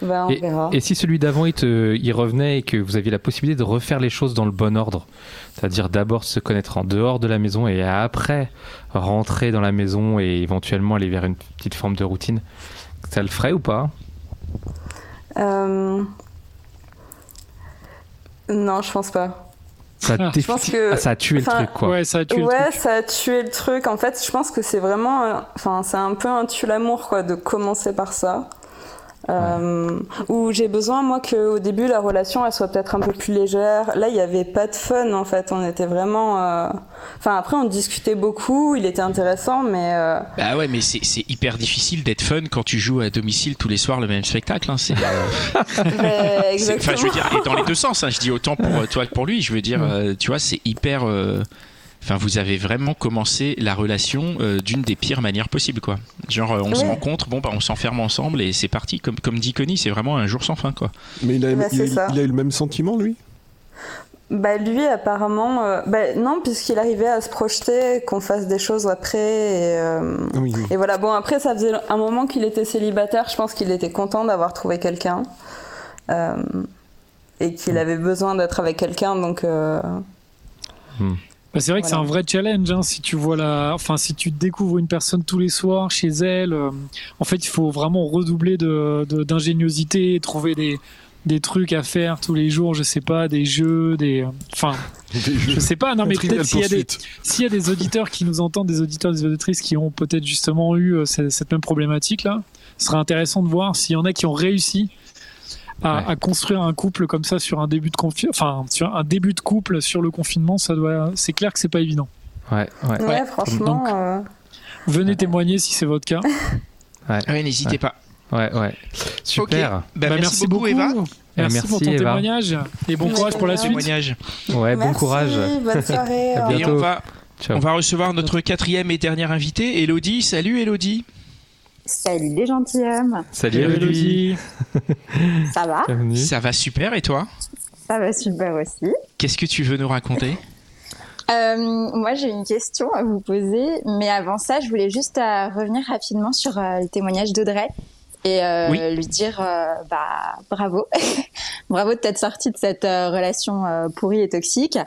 ben, on Et, verra. et si celui d'avant il, il revenait et que vous aviez la possibilité de refaire les choses dans le bon ordre, c'est-à-dire d'abord se connaître en dehors de la maison et après rentrer dans la maison et éventuellement aller vers une petite forme de routine, ça le ferait ou pas? Euh, Non, je pense pas. ça, Ah, t'est- je pense que- Ah, ça a tué le truc quoi. Ouais, ça a tué le truc. ça a tué le truc. En fait, je pense que c'est vraiment, euh, enfin, c'est un peu un tue l'amour, quoi, de commencer par ça. Euh, Où j'ai besoin, moi, qu'au début, la relation, elle soit peut-être un peu plus légère. Là, il n'y avait pas de fun, en fait. On était vraiment. euh, Enfin, après, on discutait beaucoup. Il était intéressant, mais. euh, Bah ouais, mais c'est hyper difficile d'être fun quand tu joues à domicile tous les soirs le même spectacle. Hein. C'est, euh, c'est- Enfin, je veux exactement. dire, et dans les deux sens. Hein. Je dis autant pour euh, toi que pour lui. Je veux dire, euh, tu vois, c'est hyper. Enfin, vous avez vraiment commencé la relation euh, d'une des pires manières possibles, quoi. Genre, euh, on se rencontre, bon, bah, on s'enferme ensemble et c'est parti. Comme, comme dit Connie, c'est vraiment un jour sans fin, quoi. Mais il a, Bah, il, c'est a- ça. il a eu le même sentiment, lui? Bah lui apparemment, euh, bah non puisqu'il arrivait à se projeter, qu'on fasse des choses après. Et, euh, oui, oui. et voilà, bon après ça faisait un moment qu'il était célibataire, je pense qu'il était content d'avoir trouvé quelqu'un. Euh, et qu'il avait besoin d'être avec quelqu'un, donc... euh, Bah, c'est vrai que c'est un vrai challenge hein, si tu vois la, enfin si tu découvres une personne tous les soirs chez elle. euh, en fait, il faut vraiment redoubler de de- d'ingéniosité, trouver des des trucs à faire tous les jours. Je sais pas, des jeux, des, enfin, je sais pas. Non, mais peut-être s'il y a des Pursuit. s'il y a des auditeurs qui nous entendent, des auditeurs, des auditrices qui ont peut-être justement eu euh, cette, cette même problématique là, ce serait intéressant de voir s'il y en a qui ont réussi. À, Ouais. à construire un couple comme ça sur un début de confi- enfin sur un début de couple sur le confinement, ça doit, c'est clair que c'est pas évident. Ouais, ouais. Ouais, franchement... Donc- euh, Venez témoigner si c'est votre cas. Ouais, n'hésitez Ouais. pas. Ouais, ouais. Super. Ok. Bah, merci, beaucoup, Eva. Merci, Merci, pour ton Eva. témoignage et bon courage pour la suite. Témoignage. Ouais, bon merci, courage. bonne soirée. À au Et bientôt. on va, Ciao. on va recevoir notre quatrième et dernière invitée, Elodie. Salut Elodie. Salut les gentilshommes. Salut Elodie. Ça va Bienvenue. Ça va super et toi? Ça va super aussi. Qu'est-ce que tu veux nous raconter? Euh, moi, j'ai une question à vous poser, mais avant ça, je voulais juste euh, revenir rapidement sur euh, le témoignage d'Audrey et euh, Oui. lui dire euh, bah bravo, bravo de t'être sorti de cette euh, relation euh, pourrie et toxique,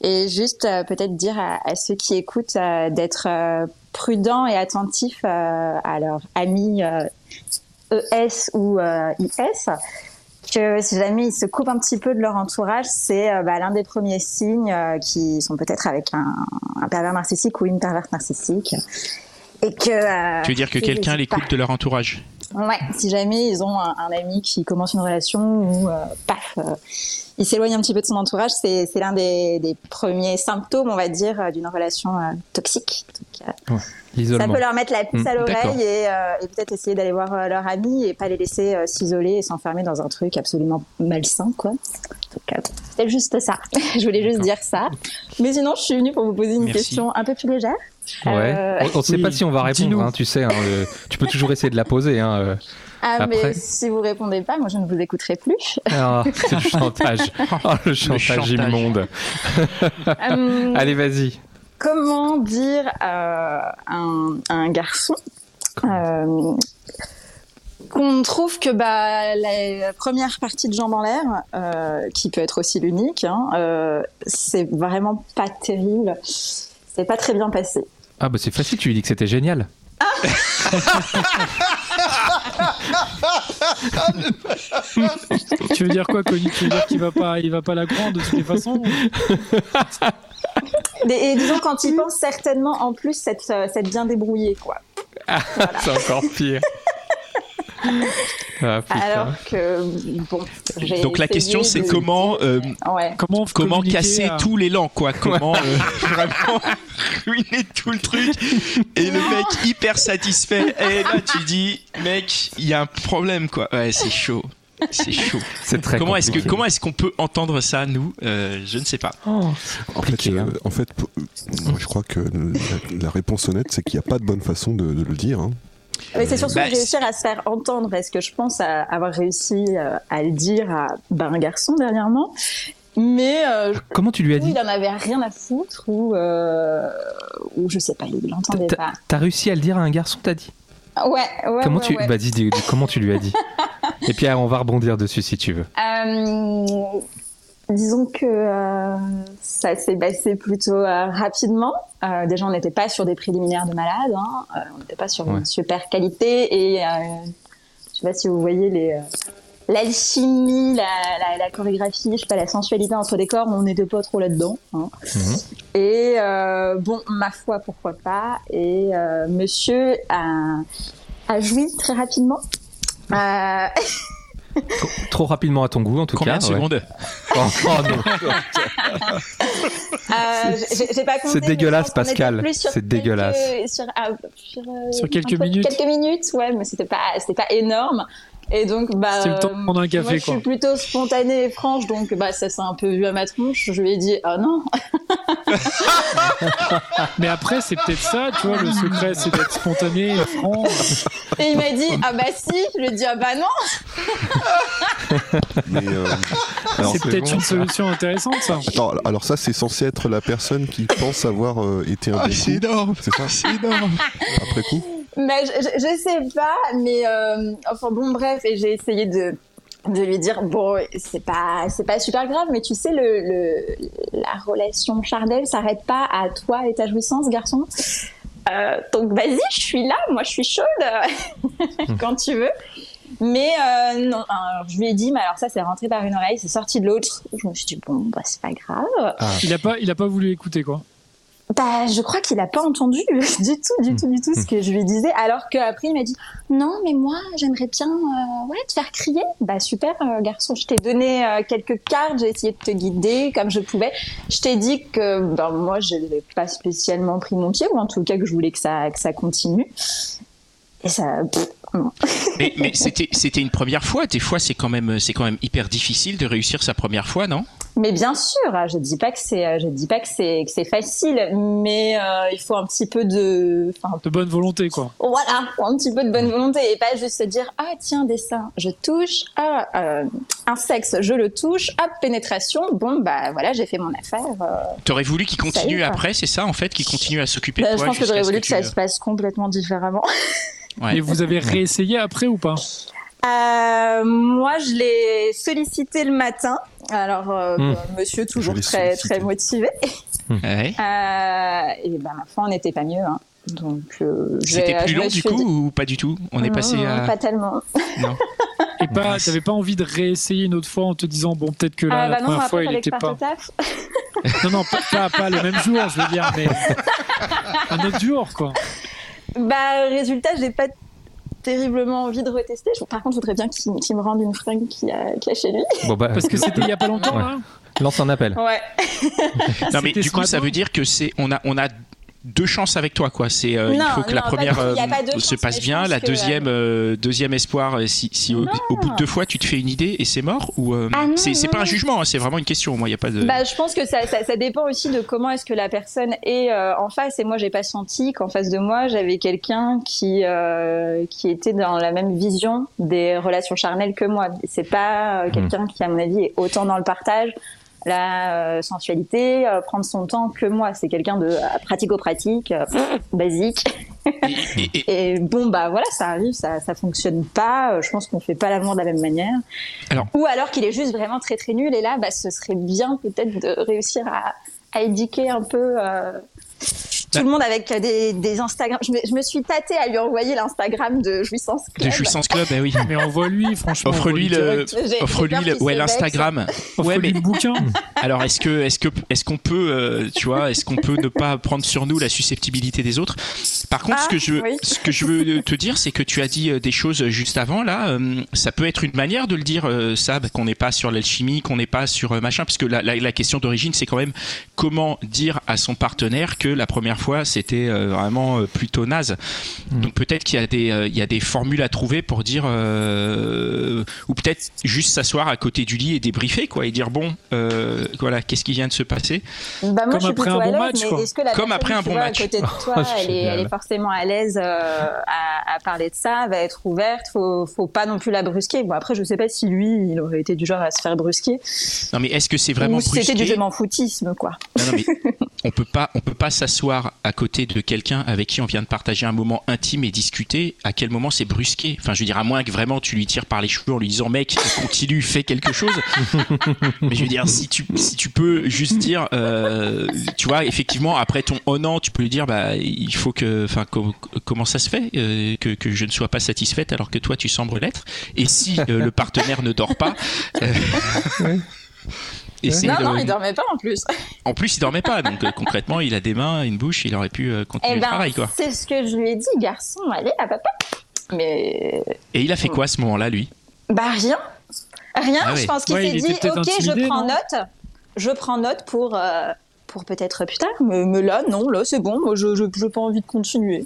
et juste euh, peut-être dire à, à ceux qui écoutent euh, d'être euh, prudents et attentifs euh, à leurs amis euh, ES ou euh, IS. Que si jamais ils se coupent un petit peu de leur entourage, c'est euh, bah, l'un des premiers signes euh, qui sont peut-être avec un, un pervers narcissique ou une perverse narcissique. Et que. euh, Tu veux dire que quelqu'un les coupe de leur entourage? Ouais, si jamais ils ont un, un ami qui commence une relation ou paf, il s'éloigne un petit peu de son entourage, c'est c'est l'un des, des premiers symptômes, on va dire, euh, d'une relation euh, toxique. Donc, euh, ça L'isolement. peut leur mettre la puce Mm, à l'oreille et, euh, et peut-être essayer d'aller voir leur ami et pas les laisser euh, s'isoler et s'enfermer dans un truc absolument malsain, quoi. Donc, euh, c'était juste ça. je voulais juste dire ça. Mais sinon, je suis venue pour vous poser une Merci. question un peu plus légère. Ouais. Euh, On ne sait oui, pas si on va répondre, hein, tu sais. hein, le- Tu peux toujours essayer de la poser. Hein. euh. Ah, Après. mais si vous répondez pas, moi je ne vous écouterai plus. Ah, c'est du chantage. Oh, le chantage chantage. immonde. Euh, Allez, vas-y. comment dire à un, à un garçon euh, qu'on trouve que bah, la première partie de Jambes en l'air, euh, qui peut être aussi l'unique, hein, euh, c'est vraiment pas terrible. C'est pas très bien passé. Ah, bah c'est facile, tu lui dis que c'était génial. Tu veux dire quoi, Connie? Tu veux dire qu'il va pas, il va pas la croire de toutes les façons Et, et disons, quand il pense certainement en plus s'être euh, s'être bien débrouillé, quoi. c'est encore pire. Ah. Alors que, bon, j'ai Donc la question c'est de- comment euh, Ouais. Comment, comment casser à- tous les lents quoi? Comment euh, vraiment ruiner tout le truc? Et le mec hyper satisfait. Et là tu dis mec il y a un problème quoi. Ouais c'est chaud. C'est chaud. C'est très comment est-ce que comment est-ce qu'on peut entendre ça nous? Euh, Je ne sais pas. Oh, En fait, hein. euh, en fait, pour- moi, je crois que la, la réponse honnête, c'est qu'il n'y a pas de bonne façon de, de le dire. hein. Mais c'est surtout Bah, réussir à se faire entendre. Est-ce que je pense à avoir réussi euh, à le dire à bah, un garçon dernièrement mais euh, Comment tu lui as ou dit il en avait rien à foutre ou euh, ou je sais pas, il l'entendait T'as- pas. T'as réussi à le dire à un garçon, t'as dit? Ouais, ouais. Comment ouais, tu ouais. Bah, dis, dis- dis- comment tu lui as dit? Et puis ah, on va rebondir dessus si tu veux. Euh, disons que euh, ça s'est passé plutôt euh, rapidement. Euh, déjà, on n'était pas sur des préliminaires de malade, hein. Euh, on n'était pas sur Ouais. une super qualité. Et je sais pas si vous voyez les l'alchimie, la, la, la chorégraphie, je sais pas, la sensualité entre les corps, on n'était pas trop là-dedans. hein. Mhm. Et euh, bon, ma foi, pourquoi pas. Et euh, monsieur a, a joui très rapidement. Euh, Trop rapidement à ton goût en tout Combien cas. de ouais. secondes Oh, oh, non. Euh, j'ai- j'ai pas compté, C'est dégueulasse, Pascal. C'est quelques- dégueulasse. Sur, ah, sur, euh, Sur quelques minutes. Quelques minutes, ouais, mais c'était pas, c'était pas énorme. Et donc, bah. C'était le temps de prendre un euh, café, moi, je quoi. suis plutôt spontanée et franche, donc bah, ça s'est un peu vu à ma tronche. Je lui ai dit, ah non. Mais après, c'est peut-être ça, tu vois, le secret, c'est d'être spontané, franc. Et il m'a dit, ah bah si. Je lui ai dit, ah bah non. Euh, C'est peut-être bon, une ça. solution intéressante, ça. attends, alors ça, c'est censé être la personne qui pense avoir euh, été un bon coup. énorme. C'est ça C'est énorme. Après coup Mais je, je, je sais pas, mais euh, enfin bon bref, et j'ai essayé de de lui dire bon c'est pas c'est pas super grave mais tu sais le, le la relation charnelle s'arrête pas à toi et ta jouissance garçon? Euh, donc vas-y je suis là moi je suis chaude quand tu veux. Mais euh, non alors, je lui ai dit mais alors ça c'est rentré par une oreille c'est sorti de l'autre. Je me suis dit bon bah c'est pas grave. Il a pas, il a pas voulu écouter, quoi. Bah, je crois qu'il a pas entendu du tout, du tout, du tout ce que je lui disais. Alors qu'après, il m'a dit Non, mais moi, j'aimerais bien euh, ouais, te faire crier. Bah, super, euh, garçon. Je t'ai donné euh, quelques cartes, j'ai essayé de te guider comme je pouvais. Je t'ai dit que ben, moi, je n'avais pas spécialement pris mon pied, ou en tout cas que je voulais que ça, que ça continue. Et ça. pff, non. Mais, mais c'était une première fois. Des fois c'est quand même c'est quand même hyper difficile de réussir sa première fois, non? Mais bien sûr, je dis pas que c'est, je dis pas que c'est que c'est facile, mais euh, il faut un petit peu de, enfin, De bonne volonté, quoi. voilà, un petit peu de bonne volonté et pas juste se dire ah tiens des seins, je touche, ah euh, un sexe, je le touche, hop pénétration, bon bah voilà j'ai fait mon affaire. euh. T'aurais voulu qu'il continue après, c'est ça en fait, qu'il continue à s'occuper de Bah, toi je pense que j'aurais voulu que, tu- ça se passe complètement différemment. Ouais. Et vous avez réessayé après ou pas? Euh, moi, je l'ai sollicité le matin. Alors, euh, Hmm. bah, monsieur toujours très très motivé. Ouais. Euh, et ben, ma foi, on n'était pas mieux. hein. Donc, euh, C'était plus long du coup dit- ou pas du tout? On est passé Hmm, à. Pas tellement. Non. Et pas, t'avais pas envie de réessayer une autre fois en te disant bon peut-être que là Ah, la bah non, première fois il était pas. Non non pas, pas, pas le même jour je veux dire mais un autre jour quoi. Bah, résultat, j'ai pas terriblement envie de retester. Je- Par contre, je voudrais bien qu'il me rende une fringue qu'il y, a- y a chez lui. Bon, bah, Parce que c'était il y a pas longtemps Ouais. là. lance un appel. Ouais. Non mais du coup ça veut dire que c'est on a on a deux chances avec toi quoi. C'est euh, il faut que la non, première euh, se passe bien, la que, deuxième euh, deuxième espoir euh, si, si au, au bout de deux fois tu te fais une idée et c'est mort ou euh, Ah non, c'est pas un jugement, hein, c'est vraiment une question. Moi il y a pas de. Bah, je pense que ça, ça, ça dépend aussi de comment est-ce que la personne est euh, en face. Et moi, j'ai pas senti qu'en face de moi, j'avais quelqu'un qui euh, qui était dans la même vision des relations charnelles que moi. C'est pas euh, quelqu'un qui, à mon avis, est autant dans le partage, la euh, sensualité, euh, prendre son temps que moi. C'est quelqu'un de euh, pratico-pratique, basique. Et- bon, bah voilà, ça arrive, ça, ça fonctionne pas. Je pense qu'on fait pas l'amour de la même manière. Alors- Ou alors qu'il est juste vraiment très très nul. Et là, bah, ce serait bien peut-être de réussir à, à éduquer un peu tout Bah- le monde avec des, des Instagram. Je me, je me suis tâtée à lui envoyer l'Instagram de Jouissance Club. de jouissance club, bah oui. Mais envoie-lui franchement. Offre-lui le, offre-lui le, ouais l'Instagram. Ouais, Offre-lui mais le bouquin. alors est-ce que est-ce que est-ce qu'on peut, euh, tu vois, est-ce qu'on peut ne pas prendre sur nous la susceptibilité des autres? Par contre, Ah, ce que je oui. ce que je veux te dire, c'est que tu as dit euh, des choses juste avant là. euh, ça peut être une manière de le dire, euh, ça, bah, qu'on n'est pas sur l'alchimie, qu'on n'est pas sur euh, machin, parce que la, la, la question d'origine, c'est quand même comment dire à son partenaire que la première fois c'était euh, vraiment euh, plutôt naze. Donc peut-être qu'il y a des euh, il y a des formules à trouver pour dire euh, ou peut-être juste s'asseoir à côté du lit et débriefer quoi et dire bon euh, voilà qu'est-ce qui vient de se passer? Bah, moi, Comme je suis après un bon match, quoi. est-ce que la Comme après un bon match. à côté de toi, elle, est, Génial. elle est forcément à l'aise euh, à, à parler de ça, va être ouverte, faut, faut pas non plus la brusquer. Bon, après, je sais pas si lui, il aurait été du genre à se faire brusquer, Non mais est-ce que c'est vraiment ou si c'était du je m'en foutisme, quoi. Non, non, mais on peut pas, on peut pas s'asseoir à côté de quelqu'un avec qui on vient de partager un moment intime et discuter. À quel moment c'est brusqué? Enfin, je veux dire, à moins que vraiment tu lui tires par les cheveux en lui disant mec, continue, fais quelque chose. mais je veux dire, si tu, si tu peux juste dire, euh, tu vois, effectivement, après ton oh non, tu peux lui dire bah il faut que, enfin, co- comment ça se fait euh, que, que je ne sois pas satisfaite alors que toi tu sembles l'être? Et si euh, le partenaire ne dort pas. euh, Non, de- non, il dormait pas en plus. en plus, il dormait pas, donc euh, concrètement, il a des mains, une bouche, il aurait pu euh, continuer Eh le ben, travail, quoi. c'est ce que je lui ai dit, garçon, allez, à papa. Mais Et il a fait quoi à ce moment-là, lui? Bah rien, rien. Ah. Je pense qu'il Ouais, s'est dit, ok, intimidé, je prends non note, je prends note pour euh, pour peut-être plus tard. Mais, mais là, non, là, c'est bon. Moi, je je j'ai pas envie de continuer.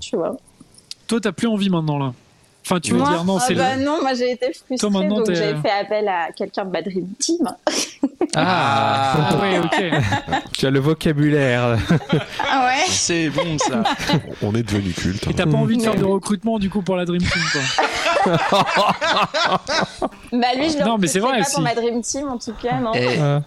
Tu vois. Toi t'as plus envie maintenant là? Enfin tu veux Moi, dire non ah c'est bah le... non, moi j'ai été frustrée, maintenant, donc t'es- j'ai fait appel à quelqu'un de ma Dream Team. Ah, Ah ouais ok. tu as le vocabulaire. Ah ouais C'est bon, ça. On est devenu culte. Et hein. t'as pas envie de faire de recrutement du coup pour la Dream Team quoi. Bah lui, je le Non, mais c'est vrai, pas si. pour ma Dream Team en tout cas, non. Eh, Euh,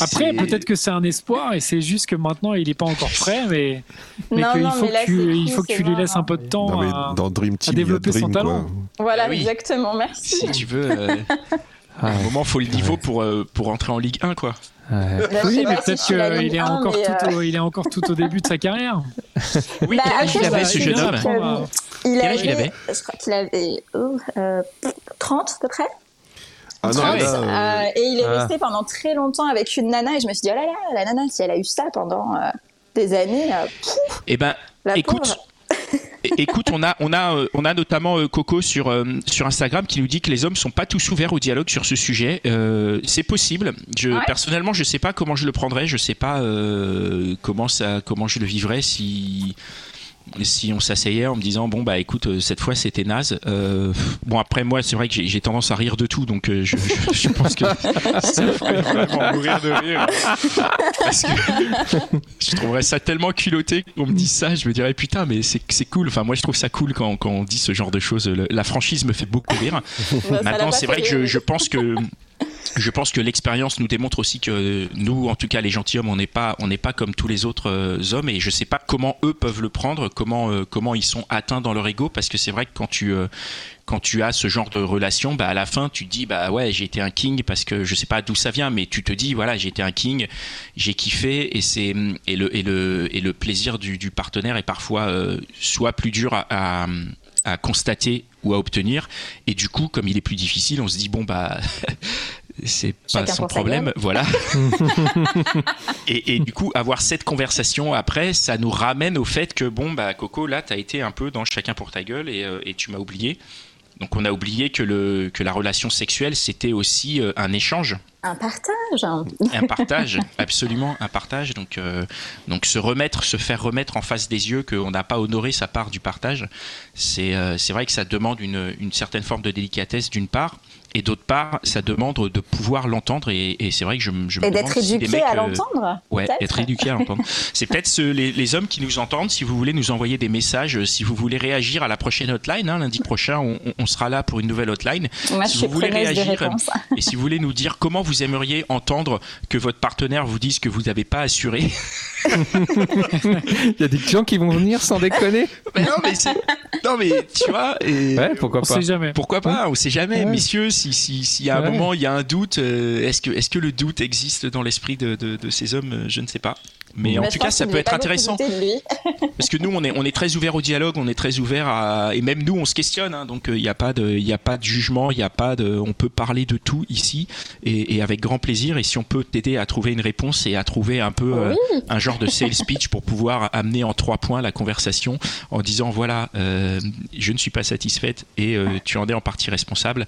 Après peut-être que c'est un espoir et c'est juste que maintenant il est pas encore prêt mais, mais Non, qu'il non, faut mais là, que tu, c'est il cool, faut que tu lui laisses un peu de temps. Non, mais à- dans Dream Team, a développer son Dream, talent. Quoi. Voilà, oui. exactement, merci. Si tu veux, euh, à un moment, faut le niveau pour, euh, pour entrer en Ligue 1, quoi. Oui, mais peut-être qu'il est 1, encore tout, euh, au, il est encore tout au début de sa carrière. Oui, Bah, quel âge il avait, ce il jeune homme à- Il Quel âge il avait, je crois qu'il avait oh, euh, 30 à peu près. Ah non, Ah ouais. là, euh, Euh, et il est Ah. resté pendant très longtemps avec une nana et je me suis dit, oh là là, la nana, si elle a eu ça pendant euh, des années, euh, pff, Eh ben, la écoute, pauvre. écoute, on a, on a, euh, on a notamment euh, Coco sur euh, sur Instagram qui nous dit que les hommes sont pas tous ouverts au dialogue sur ce sujet. Euh, c'est possible. Je Ouais. personnellement, je sais pas comment je le prendrais. Je sais pas euh, comment ça, comment je le vivrais si si on s'asseyait en me disant bon bah écoute euh, cette fois c'était naze. Euh, bon après moi c'est vrai que j'ai tendance à rire de tout donc euh, je, je, je, pense que ça me ferait vraiment mourir de rire parce que je trouverais ça tellement culotté qu'on me dise ça. Je me dirais putain mais c'est cool. Enfin moi je trouve ça cool quand, quand on dit ce genre de choses. La franchise me fait beaucoup rire. Maintenant c'est vrai que je, je pense que je pense que l'expérience nous démontre aussi que nous, en tout cas les gentilshommes, on n'est pas, on n'est pas comme tous les autres euh, hommes, et je sais pas comment eux peuvent le prendre, comment, euh, comment ils sont atteints dans leur ego, parce que c'est vrai que quand tu, euh, quand tu as ce genre de relation, bah à la fin tu te dis bah ouais j'ai été un king parce que je sais pas d'où ça vient, mais tu te dis voilà j'ai été un king, j'ai kiffé et c'est et le et le et le plaisir du, du partenaire est parfois soit plus dur à, à à constater ou à obtenir. Et du coup, comme il est plus difficile, on se dit bon bah c'est pas son problème, voilà. et, et, du coup, avoir cette conversation après, ça nous ramène au fait que bon bah Coco, là, t'as été un peu dans chacun pour ta gueule et, euh, et tu m'as oublié. Donc on a oublié que, le, que la relation sexuelle, c'était aussi euh, un échange. Un partage. un partage, absolument, un partage. Donc, euh, donc se remettre, se faire remettre en face des yeux qu'on n'a pas honoré sa part du partage, c'est euh, c'est vrai que ça demande une, une certaine forme de délicatesse d'une part, et d'autre part, ça demande de pouvoir l'entendre. Et, et c'est vrai que je, je me et d'être éduqué mecs, à l'entendre. Ouais, être éduqué à l'entendre. c'est peut-être les, les, hommes qui nous entendent. Si vous voulez nous envoyer des messages, si vous voulez réagir à la prochaine hotline, hein, lundi prochain, on, on, sera là pour une nouvelle hotline. Moi, si je vous voulez réagir et si vous voulez nous dire comment vous aimeriez entendre que votre partenaire vous dise que vous n'avez pas assuré. Il y a des gens qui vont venir sans déconner. Mais non, mais non, mais tu vois. Et ouais, pourquoi on pas. Sait jamais. Pourquoi pas On sait jamais, Ouais. messieurs. Si si s'il y a un Ouais. moment, il y a un doute, euh, est-ce que le doute existe dans l'esprit de, de, de ces hommes? Euh, Je ne sais pas. Mais en tout cas, ça peut être intéressant. Parce que nous, on est, on est très ouvert au dialogue, on est très ouvert à, et même nous, on se questionne. hein. donc, il n'y a pas de, il a pas de jugement, il a pas de, on peut parler de tout ici et, et avec grand plaisir. Et si on peut t'aider à trouver une réponse et à trouver un peu euh, un genre de sales speech pour pouvoir amener en trois points la conversation en disant voilà, euh, je ne suis pas satisfaite et euh, tu en es en partie responsable.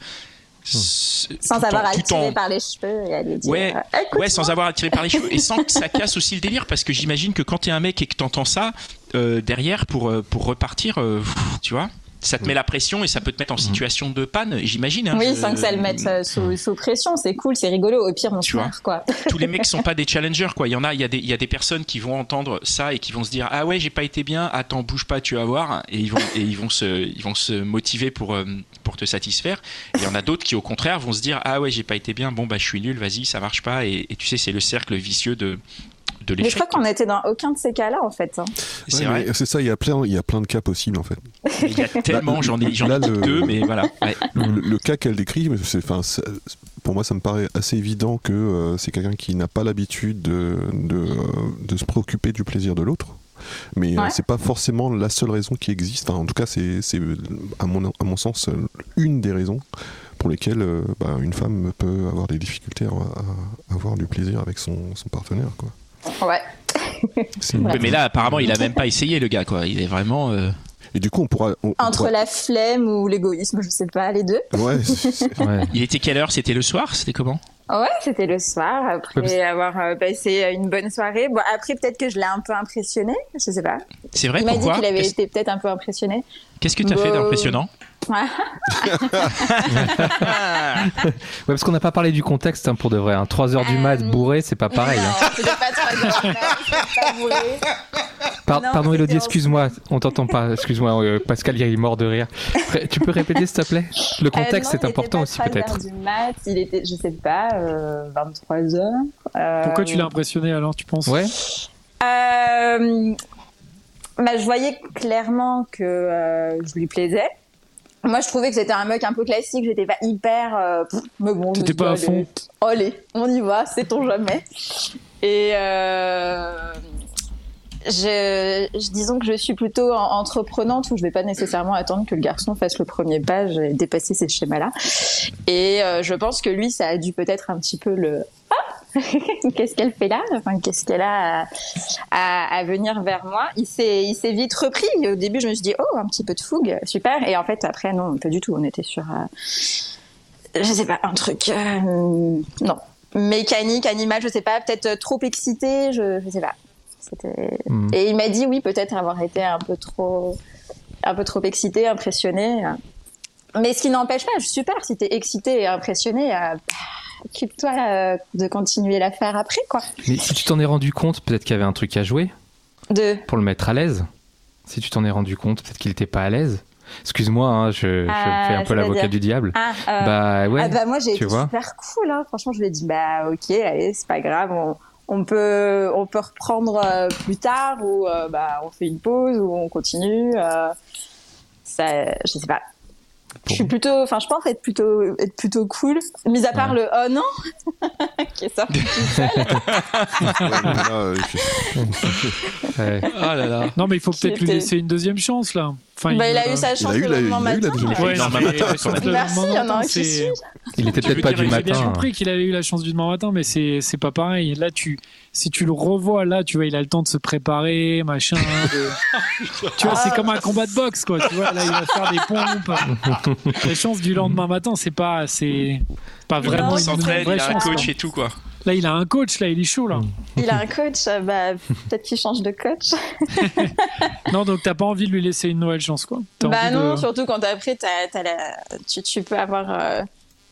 S- Sans avoir à le tirer par les cheveux et à lui dire Ouais, euh, ouais, sans avoir à tirer par les cheveux et sans que ça casse aussi le délire parce que j'imagine que quand t'es un mec et que t'entends ça euh, derrière pour euh, pour repartir, euh, tu vois, ça te met la pression et ça peut te mettre en situation de panne. J'imagine. hein, Oui, je- sans que ça le mette euh, sous, sous pression, c'est cool, c'est rigolo. Au pire, on se Tu vois. marre, quoi. tous les mecs sont pas des challengers quoi. Il y en a, il y a des, il y a des personnes qui vont entendre ça et qui vont se dire ah ouais j'ai pas été bien, attends bouge pas tu vas voir et ils vont et ils vont se ils vont se motiver pour euh, pour te satisfaire. Et il y en a d'autres qui au contraire vont se dire ah ouais j'ai pas été bien, bon bah je suis nul, vas-y ça marche pas et, et tu sais c'est le cercle vicieux de de Mais je crois qu'on était dans aucun de ces cas-là, en fait. hein. C'est Ouais, vrai. mais C'est ça, il y a plein, il y a plein de cas possibles en fait. Il y a tellement, j'en ai, j'en ai le- deux, mais voilà. Ouais. Le, le cas qu'elle décrit, enfin, pour moi, ça me paraît assez évident que euh, c'est quelqu'un qui n'a pas l'habitude de, de, euh, de se préoccuper du plaisir de l'autre. Mais euh, Ouais. c'est pas forcément la seule raison qui existe. Enfin, en tout cas, c'est, à, mon, à mon sens une des raisons pour lesquelles euh, bah, une femme peut avoir des difficultés à, à avoir du plaisir avec son, son partenaire. Quoi. Ouais. Mais là, apparemment, il a même pas essayé, le gars, quoi. Il est vraiment. euh, Et du coup, on pourra. on- on Entre pourra- la flemme ou l'égoïsme, je sais pas, les deux. Ouais. Il était quelle heure? C'était le soir? C'était comment? Ouais, c'était le soir, après Ouais, avoir euh, passé une bonne soirée. Bon, après, peut-être que je l'ai un peu impressionné, je sais pas. C'est vrai? Il m'a dit qu'il avait été peut-être un peu impressionné. qu'est-ce que t'as fait Bah, d'impressionnant? Ouais. Ouais, parce qu'on n'a pas parlé du contexte hein, pour de vrai. Hein. 3 heures du mat Euh, bourré, c'est pas pareil. hein. Non, c'était pas trois heures, c'était pas bourré. Par- Non, pardon, c'était Elodie, en- excuse-moi, on t'entend pas. Excuse-moi, euh, Pascal, il est mort de rire. Ré- Tu peux répéter, s'il te plaît? Le contexte, Euh, c'est il important pas aussi, 3 peut-être. heures du mat, il était, je sais pas, euh, 23 heures. Euh, Pourquoi tu l'as impressionné alors, tu penses? Ouais, Euh, bah, je voyais clairement que euh, je lui plaisais. Moi, je trouvais que c'était un mec un peu classique. J'étais pas hyper. euh, pff, mais bon, T'étais pas à fond. Allez, on y va, sait-on jamais. Et euh, je, je- disons que je suis plutôt en- entreprenante où je vais pas nécessairement attendre que le garçon fasse le premier pas. J'ai dépassé ces schémas-là. Et euh, je pense que lui, ça a dû peut-être un petit peu le. Ah Qu'est-ce qu'elle fait là? Enfin, qu'est-ce qu'elle a à, à- à venir vers moi? Il s'est, vite repris. Au début, je me suis dit, oh, un petit peu de fougue, super. Et en fait, après, non, pas du tout. On était sur, euh, je sais pas, un truc, euh, non, mécanique, animal, je sais pas, peut-être trop excité, je, je sais pas. C'était. Mm. Et il m'a dit oui, peut-être avoir été un peu trop, un peu trop excité, impressionné. Mais ce qui n'empêche pas, super, si t'es excité et impressionné, euh, bah, occupe-toi euh, de continuer l'affaire après, quoi. Mais si tu t'en es rendu compte, peut-être qu'il y avait un truc à jouer De. pour le mettre à l'aise. Si tu t'en es rendu compte, peut-être qu'il n'était pas à l'aise. Excuse-moi, hein, je, je Ah, fais un peu l'avocat du diable. Ah, euh, Bah ouais. ah bah moi j'ai été vois. super cool hein. franchement je lui ai dit bah ok allez c'est pas grave on, on peut on peut reprendre euh, plus tard ou euh, bah on fait une pause ou on continue ça je sais pas je suis plutôt enfin je pense être plutôt être plutôt cool mis à part le oh non qui est sorti tout seul Ouais, mais là, euh, je- Ouais. Ah là là. Non, mais il faut peut-être lui laisser une deuxième chance là. Enfin, bah il a eu sa il chance la- il a eu la matin chance. Le lendemain matin, Merci, il y en a matin, un qui c'est- suit. Il était peut-être pas dire, du il J'ai bien matin. compris qu'il avait eu la chance du demain matin, mais c'est c'est pas pareil. Là, tu si tu le revois là, tu vois, il a le temps de se préparer, machin. de- tu vois, c'est comme un combat de boxe, quoi. Tu vois, là, il va faire des pompes. Les chances du lendemain matin, c'est pas, c'est pas vraiment Il une s'entraîne, il a un chance. coach et tout quoi. Là, il a un coach, là, il est chaud, là. il a un coach euh, bah peut-être qu'il change de coach Non, donc t'as pas envie de lui laisser une nouvelle chance, quoi? Bah non, de- surtout quand après, t'as, t'as la... tu, tu peux avoir euh,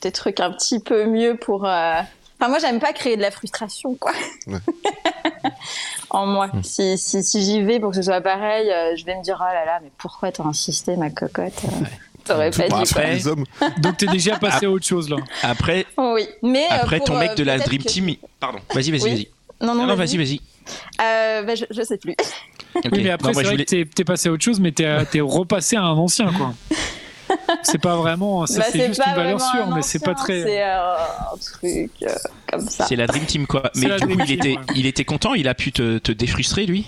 des trucs un petit peu mieux pour. euh, Enfin, moi, j'aime pas créer de la frustration, quoi. Ouais. en moi. Hmm. Si, si, si j'y vais pour que ce soit pareil, euh, je vais me dire, oh là là, mais pourquoi t'as insisté, ma cocotte euh, T'aurais pas dit quoi. après- les hommes, Donc t'es déjà passé à autre chose, là. Après, oui, mais. euh, après pour, ton mec euh, de la Dream que- Team. Pardon. Vas-y, vas-y, Oui. vas-y. Non, non, Non, non, vas-y. vas-y. Euh, bah, je, je sais plus. Oui, mais après, c'est vrai voulais- que t'es, passé à autre chose, mais t'es, repassé à un ancien, quoi. C'est pas vraiment, Bah, c'est juste pas une valeur sûre, un mais c'est pas très. C'est euh, un truc euh, comme ça. C'est la Dream Team quoi. Mais du coup, il était, il était content, il a pu te, te défrustrer lui?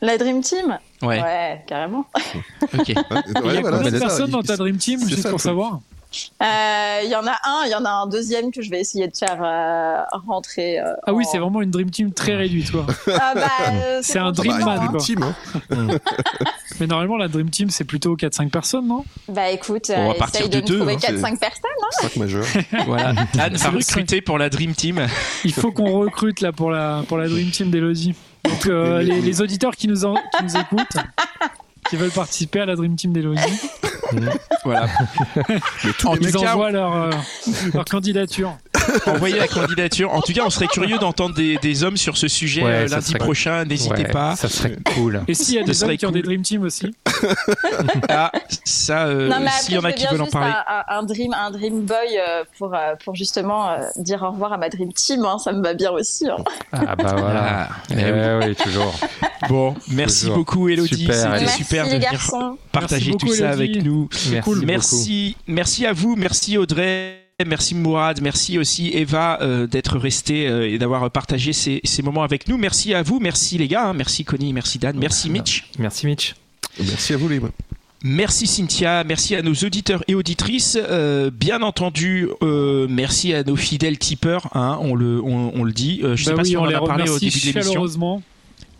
La Dream Team Ouais. Ouais, carrément. Ok. Il y a combien de personnes dans ta Dream Team, juste ça, pour savoir Euh, Il y en a un, il y en a un deuxième que je vais essayer de faire euh, rentrer. euh, Ah oui, en- c'est vraiment une Dream Team très réduite, quoi. Ah bah, euh, C'est un Dream tout le Bah, Man, une quoi. team, hein. Mais normalement, la Dream Team, c'est plutôt 4-5 personnes, non? Bah écoute, On va partir de de, deux, hein, 4-5 personnes. Cinq majeurs. Voilà. Anne va recruter pour la Dream Team. Il faut qu'on recrute là pour la, pour la Dream Team d'Elodie. Donc, euh, les, les auditeurs qui nous, en- qui nous écoutent, qui veulent participer à la Dream Team d'Elodie, Voilà. Mais tous En les tout ils cas, envoient leur, euh, leur candidature. envoyez la candidature. En tout cas, on serait curieux d'entendre des, des hommes sur ce sujet Ouais, euh, ça lundi serait- prochain. N'hésitez Ouais, pas. Ça serait cool. Et s'il y a des serait hommes qui ont des Dream Team aussi Ah, ça, euh, non mais après, s'il y en je a veux qui bien veulent en juste parler. un, un- un dream, un dream boy euh, pour euh, pour justement euh, dire au revoir à ma dream team. hein, ça me va bien aussi. hein. Ah bah voilà. Ah, eh oui. Eh oui, toujours. Bon, merci Toujours. beaucoup Elodie, Super, c'était. Merci super de les venir garçons. Partager Merci tout beaucoup, ça Elodie. avec nous. Merci. cool. beaucoup. Merci, merci à vous, merci Audrey, merci Mourad, merci aussi Eva euh, d'être resté euh, et d'avoir partagé ces, ces moments avec nous. Merci à vous, merci les gars, hein. merci Connie, merci Dan, merci Mitch. Merci Mitch. Merci à vous, les Merci Cynthia, merci à nos auditeurs et auditrices. Euh, bien entendu, euh, merci à nos fidèles tipeurs. Hein, on le, on, on le dit. Euh, je sais Bah pas oui, si on, on en a parlé au début de l'émission. chaleureusement.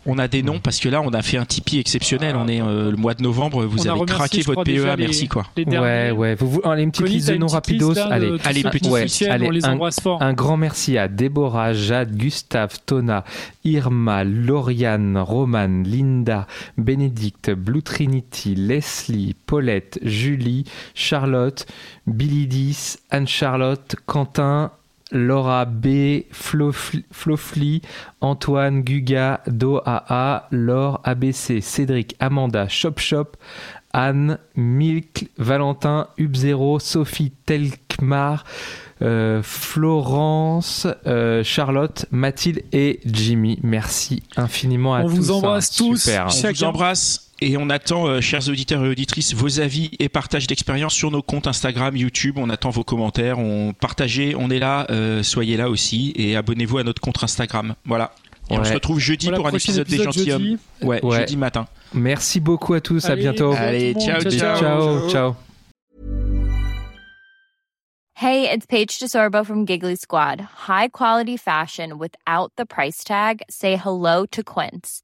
On a des noms parce que là, on a fait un Tipeee exceptionnel. On est euh, le mois de novembre. Vous avez remercié, craqué votre PEA. les- Merci quoi. Les. Ouais, ouais. Vous, vous, allez, une petite liste de noms rapidos. là, allez, allez, petit- ouais, allez, on les un- embrasse fort. Un grand merci à Déborah, Jade, Gustave, Tona, Irma, Lauriane, Romane, Linda, Bénédicte, Blue Trinity, Leslie, Paulette, Julie, Charlotte, Billy Anne-Charlotte, Quentin, Laura B, Flofli, Flofli, Antoine, Guga, Do AA, Laure, ABC, Cédric, Amanda, Shop Shop, Anne, Milk, Valentin, Ubzero, Sophie, Telkmar, euh, Florence, euh, Charlotte, Mathilde et Jimmy. Merci infiniment à On tous. vous embrasse hein. tous. Super. On vous Chacun. embrasse et on attend, euh, chers auditeurs et auditrices, vos avis et partages d'expérience sur nos comptes Instagram, YouTube. On attend vos commentaires. On partagez, on est là. euh, soyez là aussi et abonnez-vous à notre compte Instagram. Voilà. Et on se retrouve jeudi Voilà, pour un prochain épisode, des épisode gentilshommes. jeudi. Ouais, Ouais. jeudi matin. Merci beaucoup à tous. à Allez, bientôt. à Allez, le monde. ciao, ciao. Ciao, ciao. Hey, it's Paige DeSorbo from Giggly Squad. High quality fashion without the price tag. Say hello to Quince.